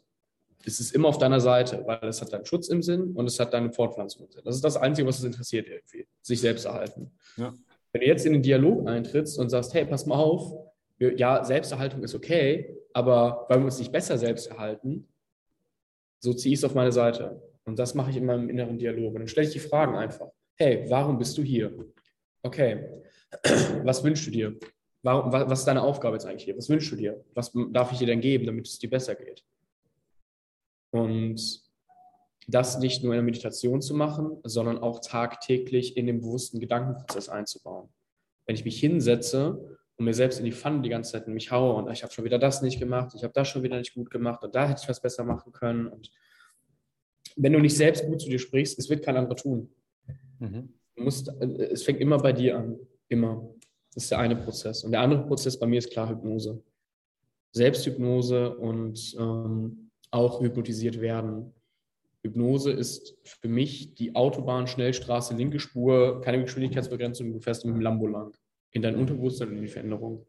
es ist immer auf deiner Seite, weil es hat deinen Schutz im Sinn und es hat deine Fortpflanzung im Sinn. Das ist das Einzige, was es interessiert irgendwie, sich selbst erhalten. Ja. Wenn du jetzt in den Dialog eintrittst und sagst, hey, pass mal auf, ja, Selbsterhaltung ist okay, aber weil wir uns nicht besser selbst erhalten, so ziehe ich es auf meine Seite. Und das mache ich in meinem inneren Dialog. Und dann stelle ich die Fragen einfach. Hey, warum bist du hier? Okay, was wünschst du dir? Warum, was ist deine Aufgabe jetzt eigentlich hier? Was wünschst du dir? Was darf ich dir denn geben, damit es dir besser geht? Und das nicht nur in der Meditation zu machen, sondern auch tagtäglich in den bewussten Gedankenprozess einzubauen. Wenn ich mich hinsetze und mir selbst in die Pfanne die ganze Zeit mich haue und ich habe schon wieder das nicht gemacht, ich habe das schon wieder nicht gut gemacht und da hätte ich was besser machen können. Und wenn du nicht selbst gut zu dir sprichst, es wird kein anderer tun. Mhm. Musst, es fängt immer bei dir an, immer. Das ist der eine Prozess. Und der andere Prozess bei mir ist klar Hypnose. Selbsthypnose und ähm, auch hypnotisiert werden. Hypnose ist für mich die Autobahn, Schnellstraße, linke Spur, keine Geschwindigkeitsbegrenzung, du fährst mit dem Lambo lang. In dein Unterbewusstsein und in die Veränderung.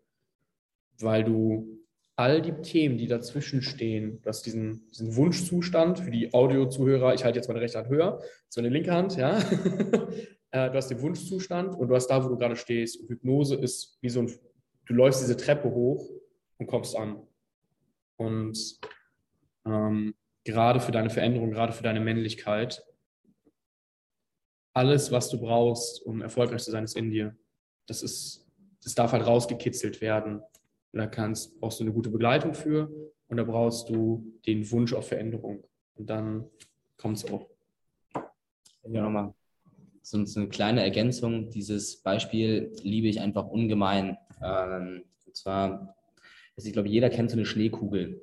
Weil du all die Themen, die dazwischen stehen, du hast diesen, diesen Wunschzustand für die Audiozuhörer, ich halte jetzt meine rechte Hand höher, so eine linke Hand, ja. Äh, du hast den Wunschzustand und du hast da, wo du gerade stehst. Und Hypnose ist wie so ein, du läufst diese Treppe hoch und kommst an. Und ähm, gerade für deine Veränderung, gerade für deine Männlichkeit. Alles, was du brauchst, um erfolgreich zu sein, ist in dir. Das, ist, das darf halt rausgekitzelt werden. Und da kannst, brauchst du eine gute Begleitung für und da brauchst du den Wunsch auf Veränderung. Und dann kommt es auch. Ja, nochmal. So, eine kleine Ergänzung. Dieses Beispiel liebe ich einfach ungemein. Ähm, und zwar, also ich glaube, jeder kennt so eine Schneekugel.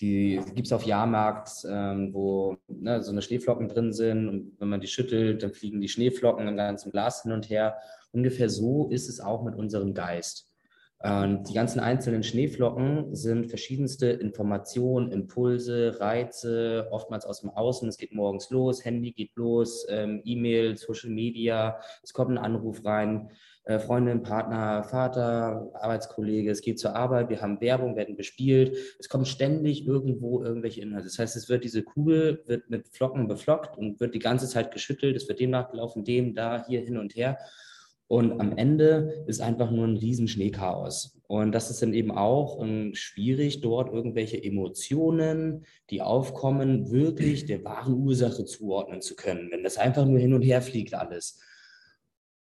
Die gibt es auf Jahrmarkt, ähm, wo ne, so eine Schneeflocken drin sind. Und wenn man die schüttelt, dann fliegen die Schneeflocken im ganzen Glas hin und her. Ungefähr so ist es auch mit unserem Geist. Und die ganzen einzelnen Schneeflocken sind verschiedenste Informationen, Impulse, Reize, oftmals aus dem Außen. Es geht morgens los, Handy geht los, ähm, E-Mail, Social Media, es kommt ein Anruf rein. Äh, Freundin, Partner, Vater, Arbeitskollege, es geht zur Arbeit, wir haben Werbung, werden bespielt. Es kommen ständig irgendwo irgendwelche Inhalte. Das heißt, es wird diese Kugel wird mit Flocken beflockt und wird die ganze Zeit geschüttelt, es wird dem nachgelaufen, dem, da, hier, hin und her. Und am Ende ist einfach nur ein riesen Schneechaos. Und das ist dann eben auch ähm, schwierig, dort irgendwelche Emotionen, die aufkommen, wirklich der wahren Ursache zuordnen zu können, wenn das einfach nur hin und her fliegt alles.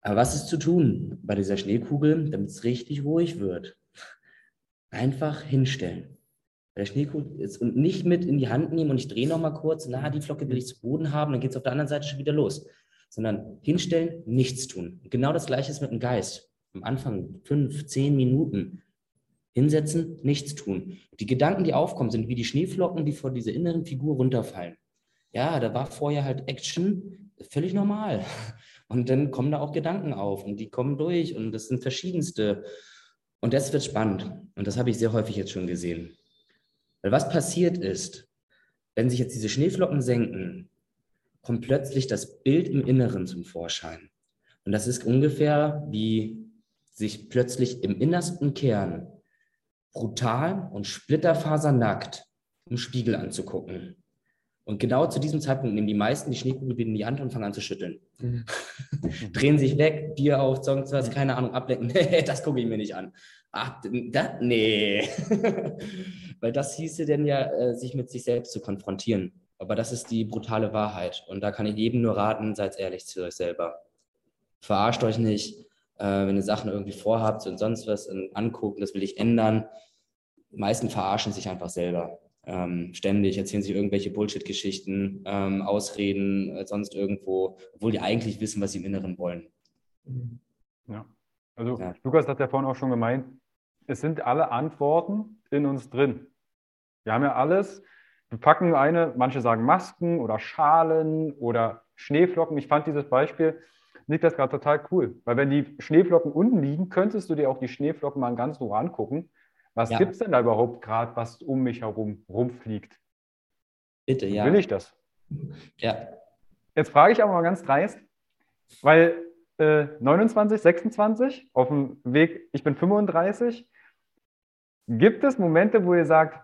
Aber was ist zu tun bei dieser Schneekugel, damit es richtig ruhig wird? Einfach hinstellen. Bei der Schneekugel ist, und nicht mit in die Hand nehmen und ich drehe nochmal kurz, na, die Flocke will ich zu Boden haben, dann geht es auf der anderen Seite schon wieder los sondern hinstellen, nichts tun. genau das Gleiche ist mit dem Geist. Am Anfang fünf, zehn Minuten hinsetzen, nichts tun. Die Gedanken, die aufkommen, sind wie die Schneeflocken, die vor dieser inneren Figur runterfallen. Ja, da war vorher halt Action, völlig normal. Und dann kommen da auch Gedanken auf und die kommen durch und das sind verschiedenste. Und das wird spannend. Und das habe ich sehr häufig jetzt schon gesehen. Weil was passiert ist, wenn sich jetzt diese Schneeflocken senken, kommt plötzlich das Bild im Inneren zum Vorschein. Und das ist ungefähr wie sich plötzlich im innersten Kern brutal und splitterfasernackt im Spiegel anzugucken. Und genau zu diesem Zeitpunkt nehmen die meisten die Schneekugel wieder in die Hand und fangen an zu schütteln. Mhm. Drehen sich weg, Bier auf, sonst was, keine Ahnung, ablenken. Nee, das gucke ich mir nicht an. Ach, das, nee. Weil das hieße denn ja, äh, sich mit sich selbst zu konfrontieren. Aber das ist die brutale Wahrheit. Und da kann ich jedem nur raten, seid ehrlich zu euch selber. Verarscht euch nicht, äh, wenn ihr Sachen irgendwie vorhabt und sonst was und angucken, das will ich ändern. Die meisten verarschen sich einfach selber. Ähm, ständig erzählen sich irgendwelche Bullshit-Geschichten, ähm, Ausreden, äh, sonst irgendwo, obwohl die eigentlich wissen, was sie im Inneren wollen. Ja, also ja. Lukas hat ja vorhin auch schon gemeint, es sind alle Antworten in uns drin. Wir haben ja alles, wir packen eine, manche sagen Masken oder Schalen oder Schneeflocken. Ich fand dieses Beispiel, Niklas, gerade total cool, weil wenn die Schneeflocken unten liegen, könntest du dir auch die Schneeflocken mal ganz Ruhe angucken. Was ja. gibt es denn da überhaupt gerade, was um mich herum rumfliegt? Bitte, ja. Will ich das? Ja. Jetzt frage ich aber mal ganz dreist, weil äh, 29, 26 auf dem Weg, ich bin 35. Gibt es Momente, wo ihr sagt,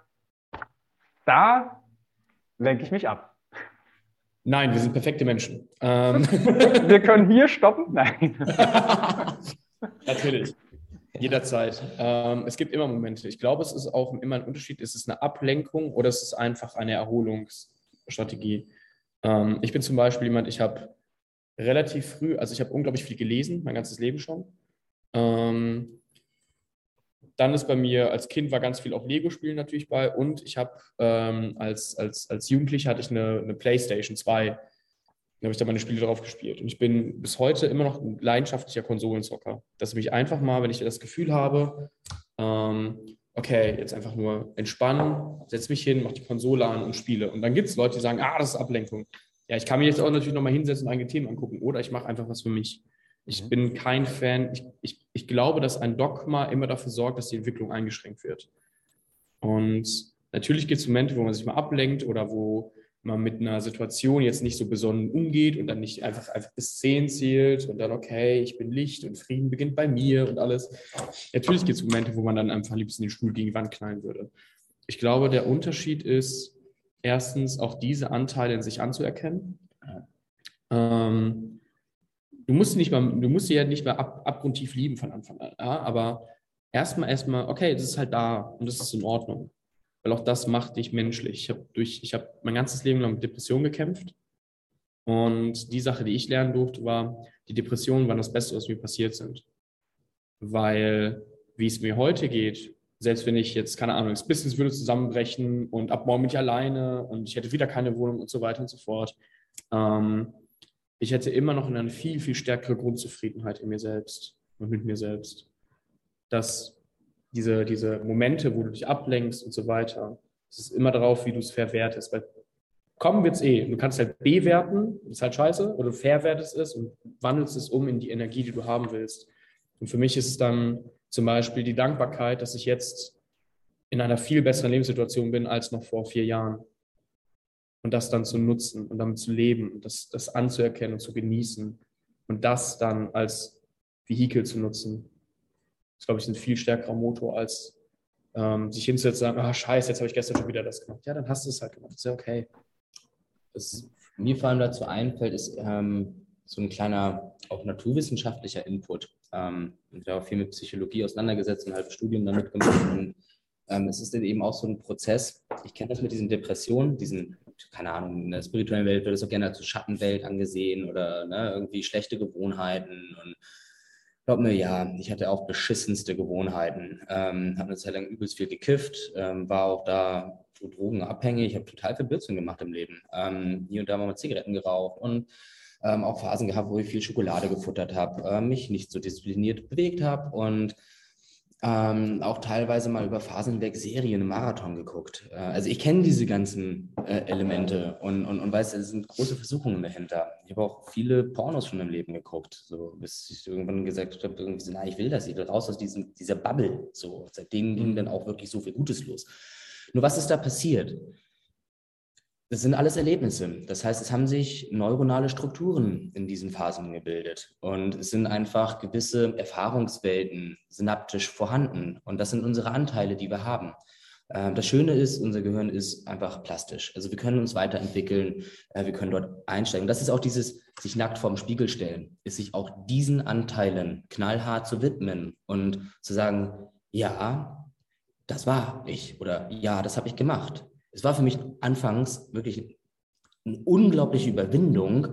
da lenke ich mich ab. Nein, wir sind perfekte Menschen. Ähm. wir können hier stoppen? Nein. Natürlich. Jederzeit. Ähm, es gibt immer Momente. Ich glaube, es ist auch immer ein Unterschied. Ist es eine Ablenkung oder ist es einfach eine Erholungsstrategie? Ähm, ich bin zum Beispiel jemand, ich habe relativ früh, also ich habe unglaublich viel gelesen, mein ganzes Leben schon. Ähm, dann ist bei mir als Kind war ganz viel auch Lego-Spielen natürlich bei und ich habe ähm, als, als, als Jugendlicher hatte ich eine, eine Playstation 2. Da habe ich da meine Spiele drauf gespielt. Und ich bin bis heute immer noch ein leidenschaftlicher Konsolenzocker. Dass ich mich einfach mal, wenn ich das Gefühl habe, ähm, okay, jetzt einfach nur entspannen, setze mich hin, mache die Konsole an und spiele. Und dann gibt es Leute, die sagen, ah, das ist Ablenkung. Ja, ich kann mich jetzt auch natürlich nochmal hinsetzen und eigene Themen angucken. Oder ich mache einfach was für mich. Ich mhm. bin kein Fan, ich, ich, ich glaube, dass ein Dogma immer dafür sorgt, dass die Entwicklung eingeschränkt wird. Und natürlich gibt es Momente, wo man sich mal ablenkt oder wo man mit einer Situation jetzt nicht so besonnen umgeht und dann nicht einfach, einfach bis 10 zählt und dann, okay, ich bin Licht und Frieden beginnt bei mir und alles. Natürlich gibt es Momente, wo man dann einfach liebsten den Stuhl gegen die Wand knallen würde. Ich glaube, der Unterschied ist, erstens auch diese Anteile in sich anzuerkennen. Ähm, du musst nicht mal, du musst sie ja nicht mehr ab, abgrundtief lieben von Anfang an, ja? aber erstmal, erstmal, okay, das ist halt da und das ist in Ordnung. Weil auch das macht dich menschlich. Ich habe durch, ich habe mein ganzes Leben lang mit Depressionen gekämpft. Und die Sache, die ich lernen durfte, war, die Depressionen waren das Beste, was mir passiert sind. Weil, wie es mir heute geht, selbst wenn ich jetzt, keine Ahnung, das Business würde zusammenbrechen und ab morgen bin ich alleine und ich hätte wieder keine Wohnung und so weiter und so fort, ähm, ich hätte immer noch eine viel, viel stärkere Grundzufriedenheit in mir selbst und mit mir selbst. Dass diese, diese Momente, wo du dich ablenkst und so weiter, es ist immer darauf, wie du es verwertest. Weil kommen wird es eh. Du kannst halt bewerten, ist halt scheiße, oder du verwertest es und wandelst es um in die Energie, die du haben willst. Und für mich ist es dann zum Beispiel die Dankbarkeit, dass ich jetzt in einer viel besseren Lebenssituation bin als noch vor vier Jahren und das dann zu nutzen und damit zu leben und das, das anzuerkennen und zu genießen und das dann als Vehikel zu nutzen. Das, glaube ich, ein viel stärkerer Motor, als ähm, sich hinzusetzen und sagen, ah, scheiße, jetzt habe ich gestern schon wieder das gemacht. Ja, dann hast du es halt gemacht. Ist ja okay. Was mir vor allem dazu einfällt, ist, ähm, so ein kleiner, auch naturwissenschaftlicher Input. Ähm, ich habe viel mit Psychologie auseinandergesetzt und halt Studien damit gemacht. Und ähm, es ist eben auch so ein Prozess. Ich kenne das mit diesen Depressionen, diesen, keine Ahnung, in der spirituellen Welt wird das auch gerne als Schattenwelt angesehen oder ne, irgendwie schlechte Gewohnheiten. Und glaub mir, ja, ich hatte auch beschissenste Gewohnheiten. Ähm, habe eine Zeit lang übelst viel gekifft, ähm, war auch da drogenabhängig. Ich habe total viel Blödsinn gemacht im Leben. Ähm, hier und da mal Zigaretten geraucht und ähm, auch Phasen gehabt, wo ich viel Schokolade gefuttert habe, äh, mich nicht so diszipliniert bewegt habe und ähm, auch teilweise mal über Phasen hinweg Serien im Marathon geguckt. Äh, also ich kenne diese ganzen äh, Elemente und, und, und weiß, es sind große Versuchungen dahinter. Ich habe auch viele Pornos schon im Leben geguckt, so bis ich irgendwann gesagt habe, irgendwie na, ich will das, ich will raus aus diesem, dieser Bubble. So, seitdem ging dann auch wirklich so viel Gutes los. Nur was ist da passiert? Das sind alles Erlebnisse. Das heißt, es haben sich neuronale Strukturen in diesen Phasen gebildet. Und es sind einfach gewisse Erfahrungswelten synaptisch vorhanden. Und das sind unsere Anteile, die wir haben. Ähm, das Schöne ist, unser Gehirn ist einfach plastisch. Also wir können uns weiterentwickeln, äh, wir können dort einsteigen. Das ist auch dieses sich nackt vorm Spiegel stellen, ist sich auch diesen Anteilen knallhart zu widmen und zu sagen, ja, das war ich oder ja, das habe ich gemacht es war für mich anfangs wirklich eine unglaubliche Überwindung,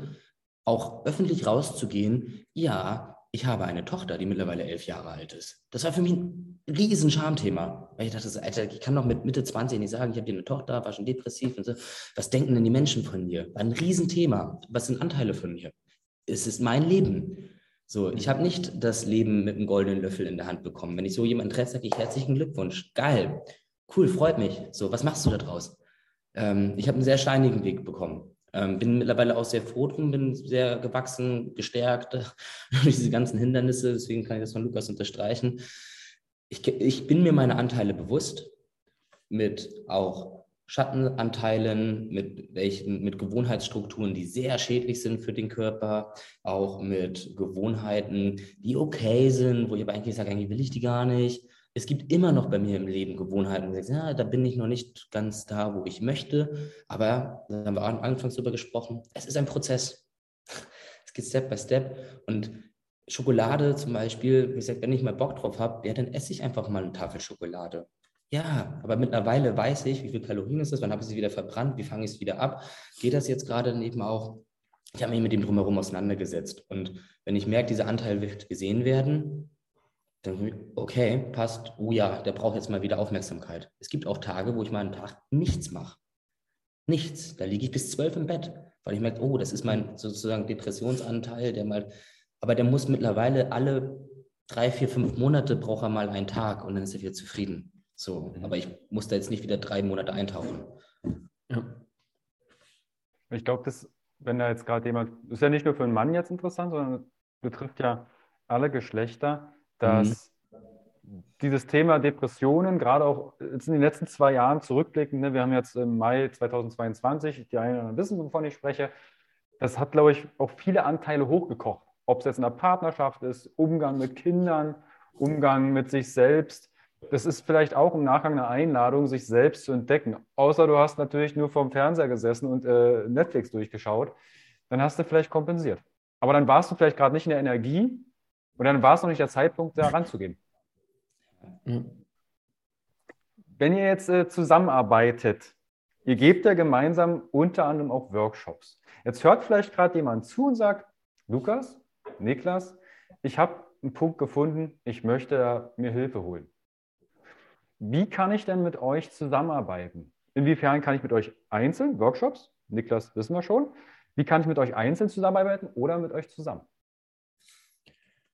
auch öffentlich rauszugehen, ja, ich habe eine Tochter, die mittlerweile elf Jahre alt ist. Das war für mich ein riesen Schamthema, weil ich dachte, Alter, ich kann doch mit Mitte 20 nicht sagen, ich habe dir eine Tochter, war schon depressiv und so. Was denken denn die Menschen von mir? War ein Riesenthema. Was sind Anteile von mir? Es ist mein Leben. So, ich habe nicht das Leben mit einem goldenen Löffel in der Hand bekommen. Wenn ich so jemanden treffe, sage ich herzlichen Glückwunsch. Geil cool, freut mich. So, was machst du da draus? Ähm, ich habe einen sehr steinigen Weg bekommen. Ähm, bin mittlerweile auch sehr froh drum, bin sehr gewachsen, gestärkt durch diese ganzen Hindernisse. Deswegen kann ich das von Lukas unterstreichen. Ich, ich bin mir meine Anteile bewusst, mit auch Schattenanteilen, mit welchen, mit Gewohnheitsstrukturen, die sehr schädlich sind für den Körper, auch mit Gewohnheiten, die okay sind, wo ich aber eigentlich sage, eigentlich will ich die gar nicht es gibt immer noch bei mir im Leben Gewohnheiten, wo ich sage, ja, da bin ich noch nicht ganz da, wo ich möchte. Aber da haben wir anfangs drüber gesprochen. Es ist ein Prozess. Es geht Step by Step. Und Schokolade zum Beispiel, wie gesagt, wenn ich mal Bock drauf habe, ja, dann esse ich einfach mal eine Tafel Schokolade. Ja, aber mittlerweile weiß ich, wie viel Kalorien ist das, wann habe ich sie wieder verbrannt, wie fange ich es wieder ab. Geht das jetzt gerade eben auch? Ich habe mich mit dem drumherum auseinandergesetzt. Und wenn ich merke, dieser Anteil wird gesehen werden, dann, okay, passt, oh ja, der braucht jetzt mal wieder Aufmerksamkeit. Es gibt auch Tage, wo ich mal einen Tag nichts mache. Nichts. Da liege ich bis zwölf im Bett, weil ich merke, oh, das ist mein sozusagen Depressionsanteil, der mal, aber der muss mittlerweile alle drei, vier, fünf Monate braucht er mal einen Tag und dann ist er wieder zufrieden. So, mhm. aber ich muss da jetzt nicht wieder drei Monate eintauchen. Ja. Ich glaube, das, wenn da jetzt gerade jemand, ist ja nicht nur für einen Mann jetzt interessant, sondern betrifft ja alle Geschlechter dass mhm. dieses Thema Depressionen, gerade auch jetzt in den letzten zwei Jahren zurückblicken, ne, wir haben jetzt im Mai 2022, die einen oder anderen wissen, wovon ich spreche, das hat, glaube ich, auch viele Anteile hochgekocht. Ob es jetzt in der Partnerschaft ist, Umgang mit Kindern, Umgang mit sich selbst. Das ist vielleicht auch im Nachgang eine Einladung, sich selbst zu entdecken. Außer du hast natürlich nur vorm Fernseher gesessen und äh, Netflix durchgeschaut. Dann hast du vielleicht kompensiert. Aber dann warst du vielleicht gerade nicht in der Energie, und dann war es noch nicht der Zeitpunkt, da ranzugehen. Mhm. Wenn ihr jetzt äh, zusammenarbeitet, ihr gebt ja gemeinsam unter anderem auch Workshops. Jetzt hört vielleicht gerade jemand zu und sagt, Lukas, Niklas, ich habe einen Punkt gefunden, ich möchte mir Hilfe holen. Wie kann ich denn mit euch zusammenarbeiten? Inwiefern kann ich mit euch einzeln, Workshops, Niklas wissen wir schon, wie kann ich mit euch einzeln zusammenarbeiten oder mit euch zusammen?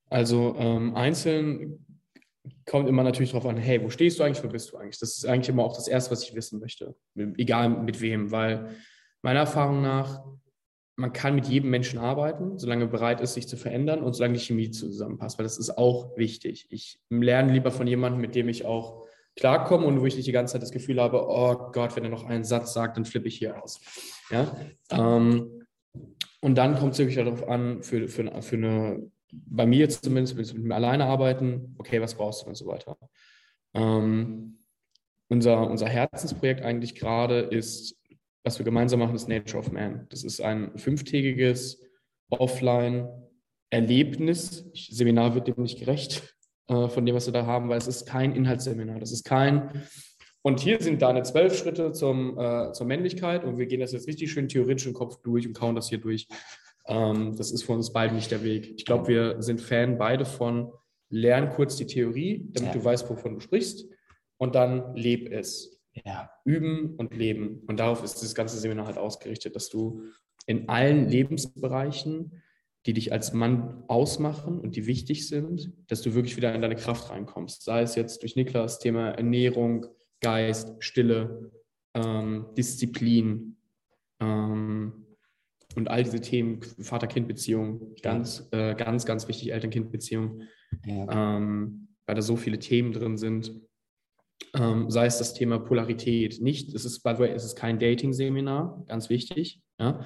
Also ähm, einzeln kommt immer natürlich darauf an, hey, wo stehst du eigentlich, wo bist du eigentlich? Das ist eigentlich immer auch das Erste, was ich wissen möchte, egal mit wem, weil meiner Erfahrung nach, man kann mit jedem Menschen arbeiten, solange er bereit ist, sich zu verändern und solange die Chemie zusammenpasst, weil das ist auch wichtig. Ich lerne lieber von jemandem, mit dem ich auch klarkomme und wo ich nicht die ganze Zeit das Gefühl habe, oh Gott, wenn er noch einen Satz sagt, dann flippe ich hier aus. Ja? Ähm, und dann kommt es wirklich darauf an, für, für, für eine bei mir jetzt zumindest, mit mir alleine arbeiten, okay, was brauchst du und so weiter. Ähm, unser, unser Herzensprojekt eigentlich gerade ist, was wir gemeinsam machen, ist Nature of Man. Das ist ein fünftägiges Offline-Erlebnis. Seminar wird dem nicht gerecht äh, von dem, was wir da haben, weil es ist kein Inhaltsseminar. Das ist kein und hier sind deine zwölf Schritte zum, äh, zur Männlichkeit und wir gehen das jetzt richtig schön theoretisch im Kopf durch und kauen das hier durch. Ähm, das ist für uns beide nicht der Weg. Ich glaube, wir sind Fan beide von lern kurz die Theorie, damit ja. du weißt, wovon du sprichst und dann leb es. Ja. Üben und leben. Und darauf ist das ganze Seminar halt ausgerichtet, dass du in allen Lebensbereichen, die dich als Mann ausmachen und die wichtig sind, dass du wirklich wieder in deine Kraft reinkommst. Sei es jetzt durch Niklas Thema Ernährung, Geist, Stille, ähm, Disziplin ähm, und all diese Themen, Vater-Kind-Beziehung, ganz, äh, ganz, ganz wichtig, Eltern-Kind-Beziehung, ja. ähm, weil da so viele Themen drin sind. Ähm, sei es das Thema Polarität. Nicht, es ist, by the way, es ist kein Dating-Seminar, ganz wichtig. Ja?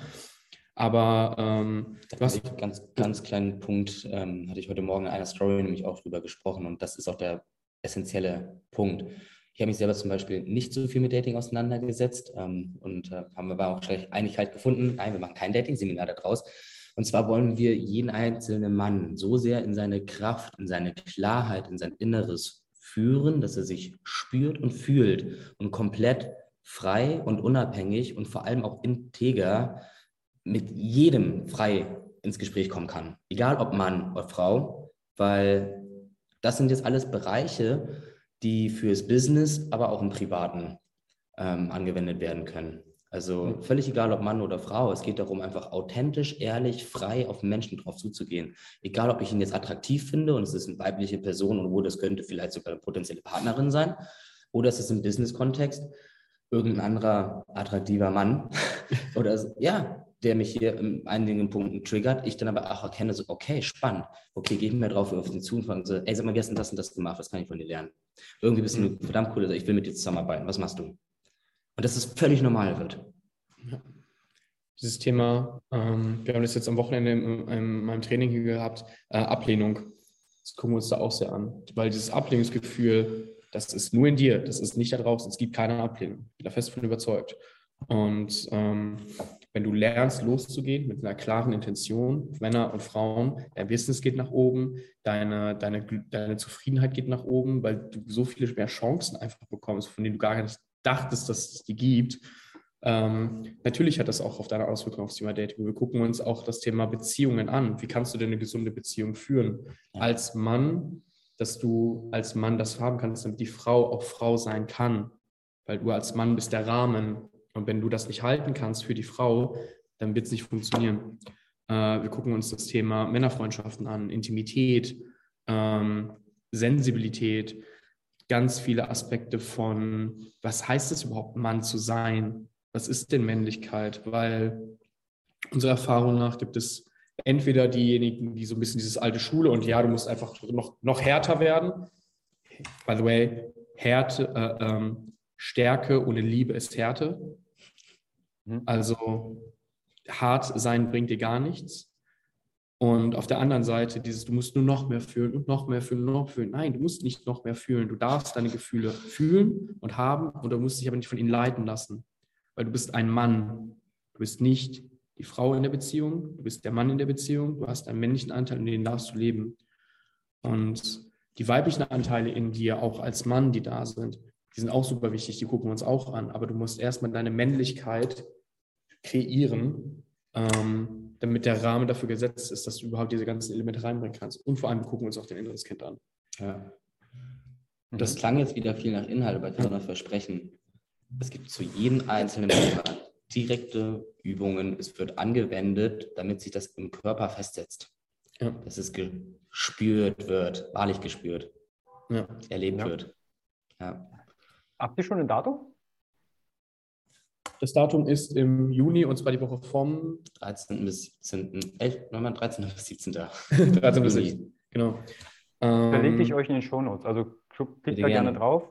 Aber ähm, was ich ganz, ganz kleinen Punkt ähm, hatte ich heute Morgen in einer Story nämlich auch drüber gesprochen und das ist auch der essentielle Punkt. Ich habe mich selber zum Beispiel nicht so viel mit Dating auseinandergesetzt ähm, und äh, haben aber auch gleich Einigkeit gefunden. Nein, wir machen kein Dating-Seminar daraus. Und zwar wollen wir jeden einzelnen Mann so sehr in seine Kraft, in seine Klarheit, in sein Inneres führen, dass er sich spürt und fühlt und komplett frei und unabhängig und vor allem auch integer mit jedem frei ins Gespräch kommen kann. Egal ob Mann oder Frau, weil das sind jetzt alles Bereiche, die fürs Business, aber auch im Privaten ähm, angewendet werden können. Also völlig egal, ob Mann oder Frau, es geht darum, einfach authentisch, ehrlich, frei auf Menschen drauf zuzugehen. Egal, ob ich ihn jetzt attraktiv finde und es ist eine weibliche Person und wo das könnte vielleicht sogar eine potenzielle Partnerin sein, oder es ist im Business-Kontext irgendein anderer attraktiver Mann oder ja, der mich hier in einigen Punkten triggert, ich dann aber auch erkenne, so, okay, spannend, okay, gehe ich mir drauf auf den zu und fange so, ey, sag mal, wie hast du das und das gemacht, was kann ich von dir lernen? Irgendwie bist du mhm. verdammt cool, also ich will mit dir zusammenarbeiten, was machst du? Und dass es völlig normal wird. Ja. Dieses Thema, ähm, wir haben das jetzt am Wochenende in, in meinem Training hier gehabt, äh, Ablehnung. Das gucken wir uns da auch sehr an, weil dieses Ablehnungsgefühl, das ist nur in dir, das ist nicht da draußen, es gibt keine Ablehnung. Ich bin da fest von überzeugt. Und ähm, wenn du lernst, loszugehen mit einer klaren Intention, Männer und Frauen, dein Business geht nach oben, deine, deine, deine Zufriedenheit geht nach oben, weil du so viele mehr Chancen einfach bekommst, von denen du gar nicht dachtest, dass es die gibt. Ähm, natürlich hat das auch auf deine Auswirkungen aufs Thema Dating. Wir gucken uns auch das Thema Beziehungen an. Wie kannst du denn eine gesunde Beziehung führen? Als Mann, dass du als Mann das haben kannst, damit die Frau auch Frau sein kann. Weil du als Mann bist der Rahmen und wenn du das nicht halten kannst für die Frau, dann wird es nicht funktionieren. Äh, wir gucken uns das Thema Männerfreundschaften an, Intimität, ähm, Sensibilität, ganz viele Aspekte von, was heißt es überhaupt, Mann zu sein? Was ist denn Männlichkeit? Weil unserer Erfahrung nach gibt es entweder diejenigen, die so ein bisschen dieses alte Schule und ja, du musst einfach noch, noch härter werden. By the way, Härte, äh, ähm, Stärke ohne Liebe ist Härte. Mhm. Also hart sein bringt dir gar nichts. Und auf der anderen Seite dieses, du musst nur noch mehr fühlen und noch mehr fühlen und noch fühlen. Nein, du musst nicht noch mehr fühlen. Du darfst deine Gefühle fühlen und haben und du musst dich aber nicht von ihnen leiten lassen. Weil du bist ein Mann. Du bist nicht die Frau in der Beziehung, du bist der Mann in der Beziehung, du hast einen männlichen Anteil und den darfst du leben. Und die weiblichen Anteile in dir, auch als Mann, die da sind, die sind auch super wichtig, die gucken wir uns auch an. Aber du musst erstmal deine Männlichkeit kreieren, ähm, damit der Rahmen dafür gesetzt ist, dass du überhaupt diese ganzen Elemente reinbringen kannst. Und vor allem gucken wir uns auch dein inneres Kind an. Ja. Und das klang jetzt wieder viel nach Inhalt, aber ich kann noch versprechen, es gibt zu jedem einzelnen Thema direkte Übungen. Es wird angewendet, damit sich das im Körper festsetzt. Ja. Dass es gespürt wird, wahrlich gespürt, ja. erlebt ja. wird. Ja. Habt ihr schon ein Datum? Das Datum ist im Juni und zwar die Woche vom 13. bis 17. 11, 13. bis 17. 13. bis 17. Genau. Verlinke ich ähm, euch in den Shownotes. Also klickt da gerne. gerne drauf.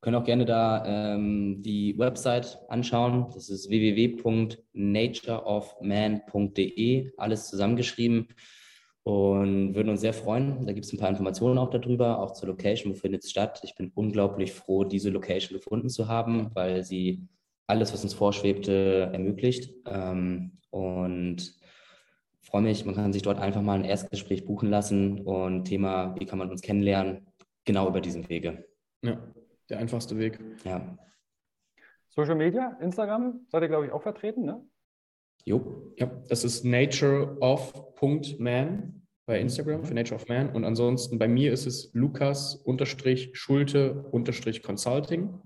Können auch gerne da ähm, die Website anschauen. Das ist www.natureofman.de, alles zusammengeschrieben. Und würden uns sehr freuen. Da gibt es ein paar Informationen auch darüber, auch zur Location, wo findet es statt. Ich bin unglaublich froh, diese Location gefunden zu haben, weil sie alles, was uns vorschwebte, ermöglicht. Ähm, und freue mich, man kann sich dort einfach mal ein Erstgespräch buchen lassen und Thema, wie kann man uns kennenlernen, genau über diesen Wege. Ja, der einfachste Weg. Ja. Social Media, Instagram, seid ihr, glaube ich, auch vertreten, ne? Jo. Ja, das ist natureof.man bei Instagram für Nature of Man. Und ansonsten bei mir ist es Lukas-Schulte-Consulting.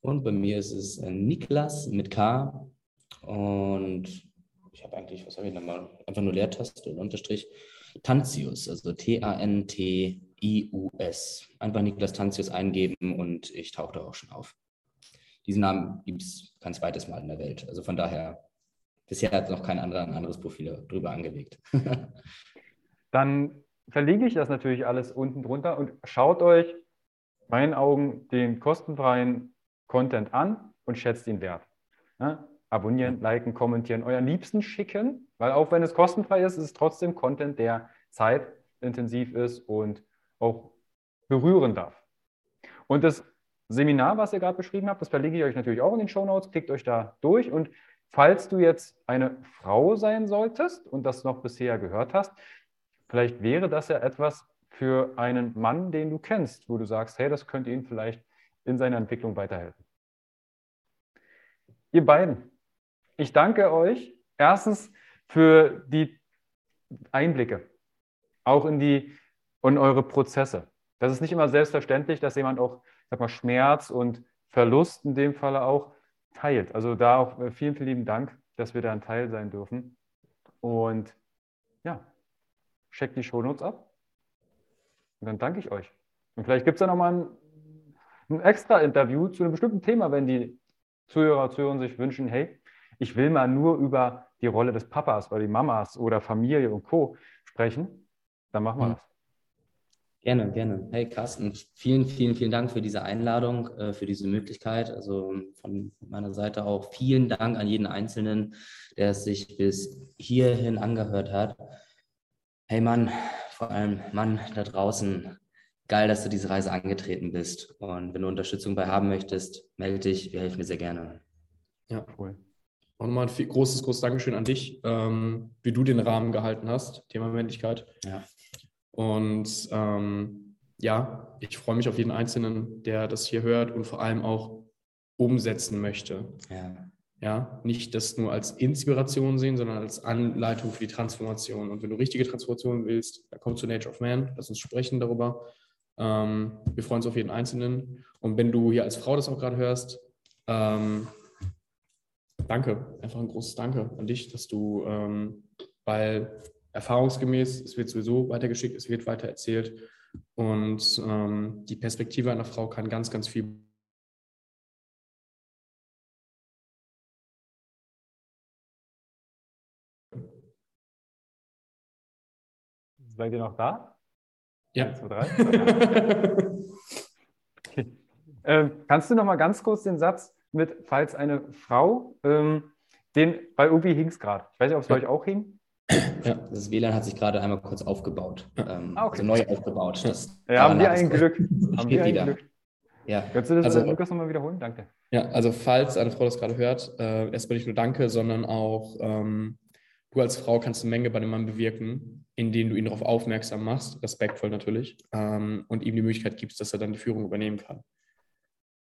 Und bei mir ist es äh, Niklas mit K. Und ich habe eigentlich, was habe ich nochmal? Einfach nur Leertaste und Unterstrich. Tantius, also T-A-N-T-I-U-S. Einfach Niklas Tantius eingeben und ich tauche da auch schon auf. Diesen Namen gibt es kein zweites Mal in der Welt. Also von daher, bisher hat noch kein anderer ein anderes Profil drüber angelegt. Dann verlinke ich das natürlich alles unten drunter und schaut euch meinen Augen den kostenfreien Content an und schätzt ihn wert. Ja? Abonnieren, liken, kommentieren, euren Liebsten schicken, weil auch wenn es kostenfrei ist, ist es trotzdem Content, der zeitintensiv ist und auch berühren darf. Und das Seminar, was ihr gerade beschrieben habt, das verlinke ich euch natürlich auch in den Show Notes. Klickt euch da durch und falls du jetzt eine Frau sein solltest und das noch bisher gehört hast, vielleicht wäre das ja etwas für einen Mann, den du kennst, wo du sagst, hey, das könnte ihn vielleicht in seiner Entwicklung weiterhelfen. Ihr beiden, ich danke euch erstens für die Einblicke, auch in die in eure Prozesse. Das ist nicht immer selbstverständlich, dass jemand auch sag mal, Schmerz und Verlust in dem Falle auch teilt. Also da auch äh, vielen, vielen lieben Dank, dass wir da ein Teil sein dürfen. Und ja, checkt die Shownotes ab. Und dann danke ich euch. Und vielleicht gibt es da nochmal ein, ein extra Interview zu einem bestimmten Thema, wenn die Zuhörer, Zuhörer sich wünschen, hey, ich will mal nur über die Rolle des Papas oder die Mamas oder Familie und Co. sprechen, dann machen wir mhm. das. Gerne, gerne. Hey Carsten, vielen, vielen, vielen Dank für diese Einladung, äh, für diese Möglichkeit. Also von meiner Seite auch vielen Dank an jeden Einzelnen, der es sich bis hierhin angehört hat. Hey Mann, vor allem Mann da draußen, geil, dass du diese Reise angetreten bist. Und wenn du Unterstützung bei haben möchtest, melde dich, wir helfen dir sehr gerne. Ja, cool. Auch nochmal ein großes, großes Dankeschön an dich, ähm, wie du den Rahmen gehalten hast, Thema Männlichkeit. Ja. Und ähm, ja, ich freue mich auf jeden Einzelnen, der das hier hört und vor allem auch umsetzen möchte. Ja. Ja, nicht das nur als Inspiration sehen, sondern als Anleitung für die Transformation. Und wenn du richtige Transformation willst, dann komm zu Nature of Man, lass uns sprechen darüber. Ähm, wir freuen uns auf jeden Einzelnen. Und wenn du hier als Frau das auch gerade hörst, ähm, danke, einfach ein großes Danke an dich, dass du, ähm, weil erfahrungsgemäß, es wird sowieso weitergeschickt, es wird weiter erzählt und ähm, die Perspektive einer Frau kann ganz, ganz viel Seid ihr noch da? Ja. Eins, zwei, drei. okay. ähm, kannst du noch mal ganz kurz den Satz mit, falls eine Frau, ähm, den, bei irgendwie hing es gerade. Ich weiß nicht, ob es bei euch auch hing. Ja. Das WLAN hat sich gerade einmal kurz aufgebaut, ähm, ah, okay. also neu aufgebaut. Das ja, haben wir ein Glück. Haben wir ein wieder. Glück. Ja. Kannst du das, also, Lukas, nochmal wiederholen? Danke. Ja, also falls eine Frau das gerade hört, äh, erstmal nicht nur Danke, sondern auch ähm, du als Frau kannst eine Menge bei dem Mann bewirken, indem du ihn darauf aufmerksam machst, respektvoll natürlich, ähm, und ihm die Möglichkeit gibst, dass er dann die Führung übernehmen kann.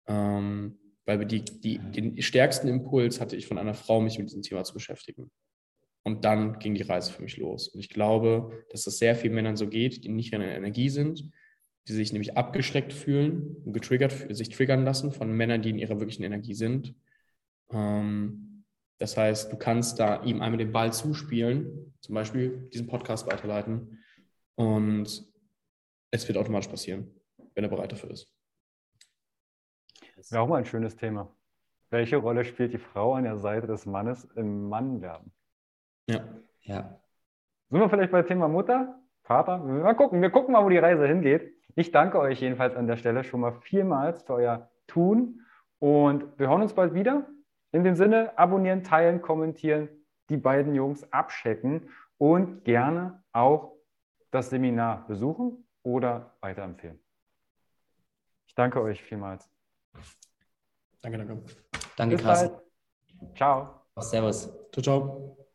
Ähm, weil die, die, den stärksten Impuls hatte ich von einer Frau, mich mit diesem Thema zu beschäftigen. Und dann ging die Reise für mich los. Und ich glaube, dass das sehr vielen Männern so geht, die nicht in der Energie sind, die sich nämlich abgeschreckt fühlen und getriggert, sich triggern lassen von Männern, die in ihrer wirklichen Energie sind. Ähm, das heißt, du kannst da ihm einmal den Ball zuspielen, zum Beispiel diesen Podcast weiterleiten und es wird automatisch passieren, wenn er bereit dafür ist. Das wäre auch mal ein schönes Thema. Welche Rolle spielt die Frau an der Seite des Mannes im Mannwerden? Ja. Ja. Sind wir vielleicht bei Thema Mutter, Vater? Mal gucken, wir gucken mal, wo die Reise hingeht. Ich danke euch jedenfalls an der Stelle schon mal vielmals für euer Tun und wir hören uns bald wieder. In dem Sinne, abonnieren, teilen, kommentieren, die beiden Jungs abchecken und gerne auch das Seminar besuchen oder weiterempfehlen. Ich danke euch vielmals. Danke, danke. Danke, Carsten. Ciao. Servus. Ciao, ciao.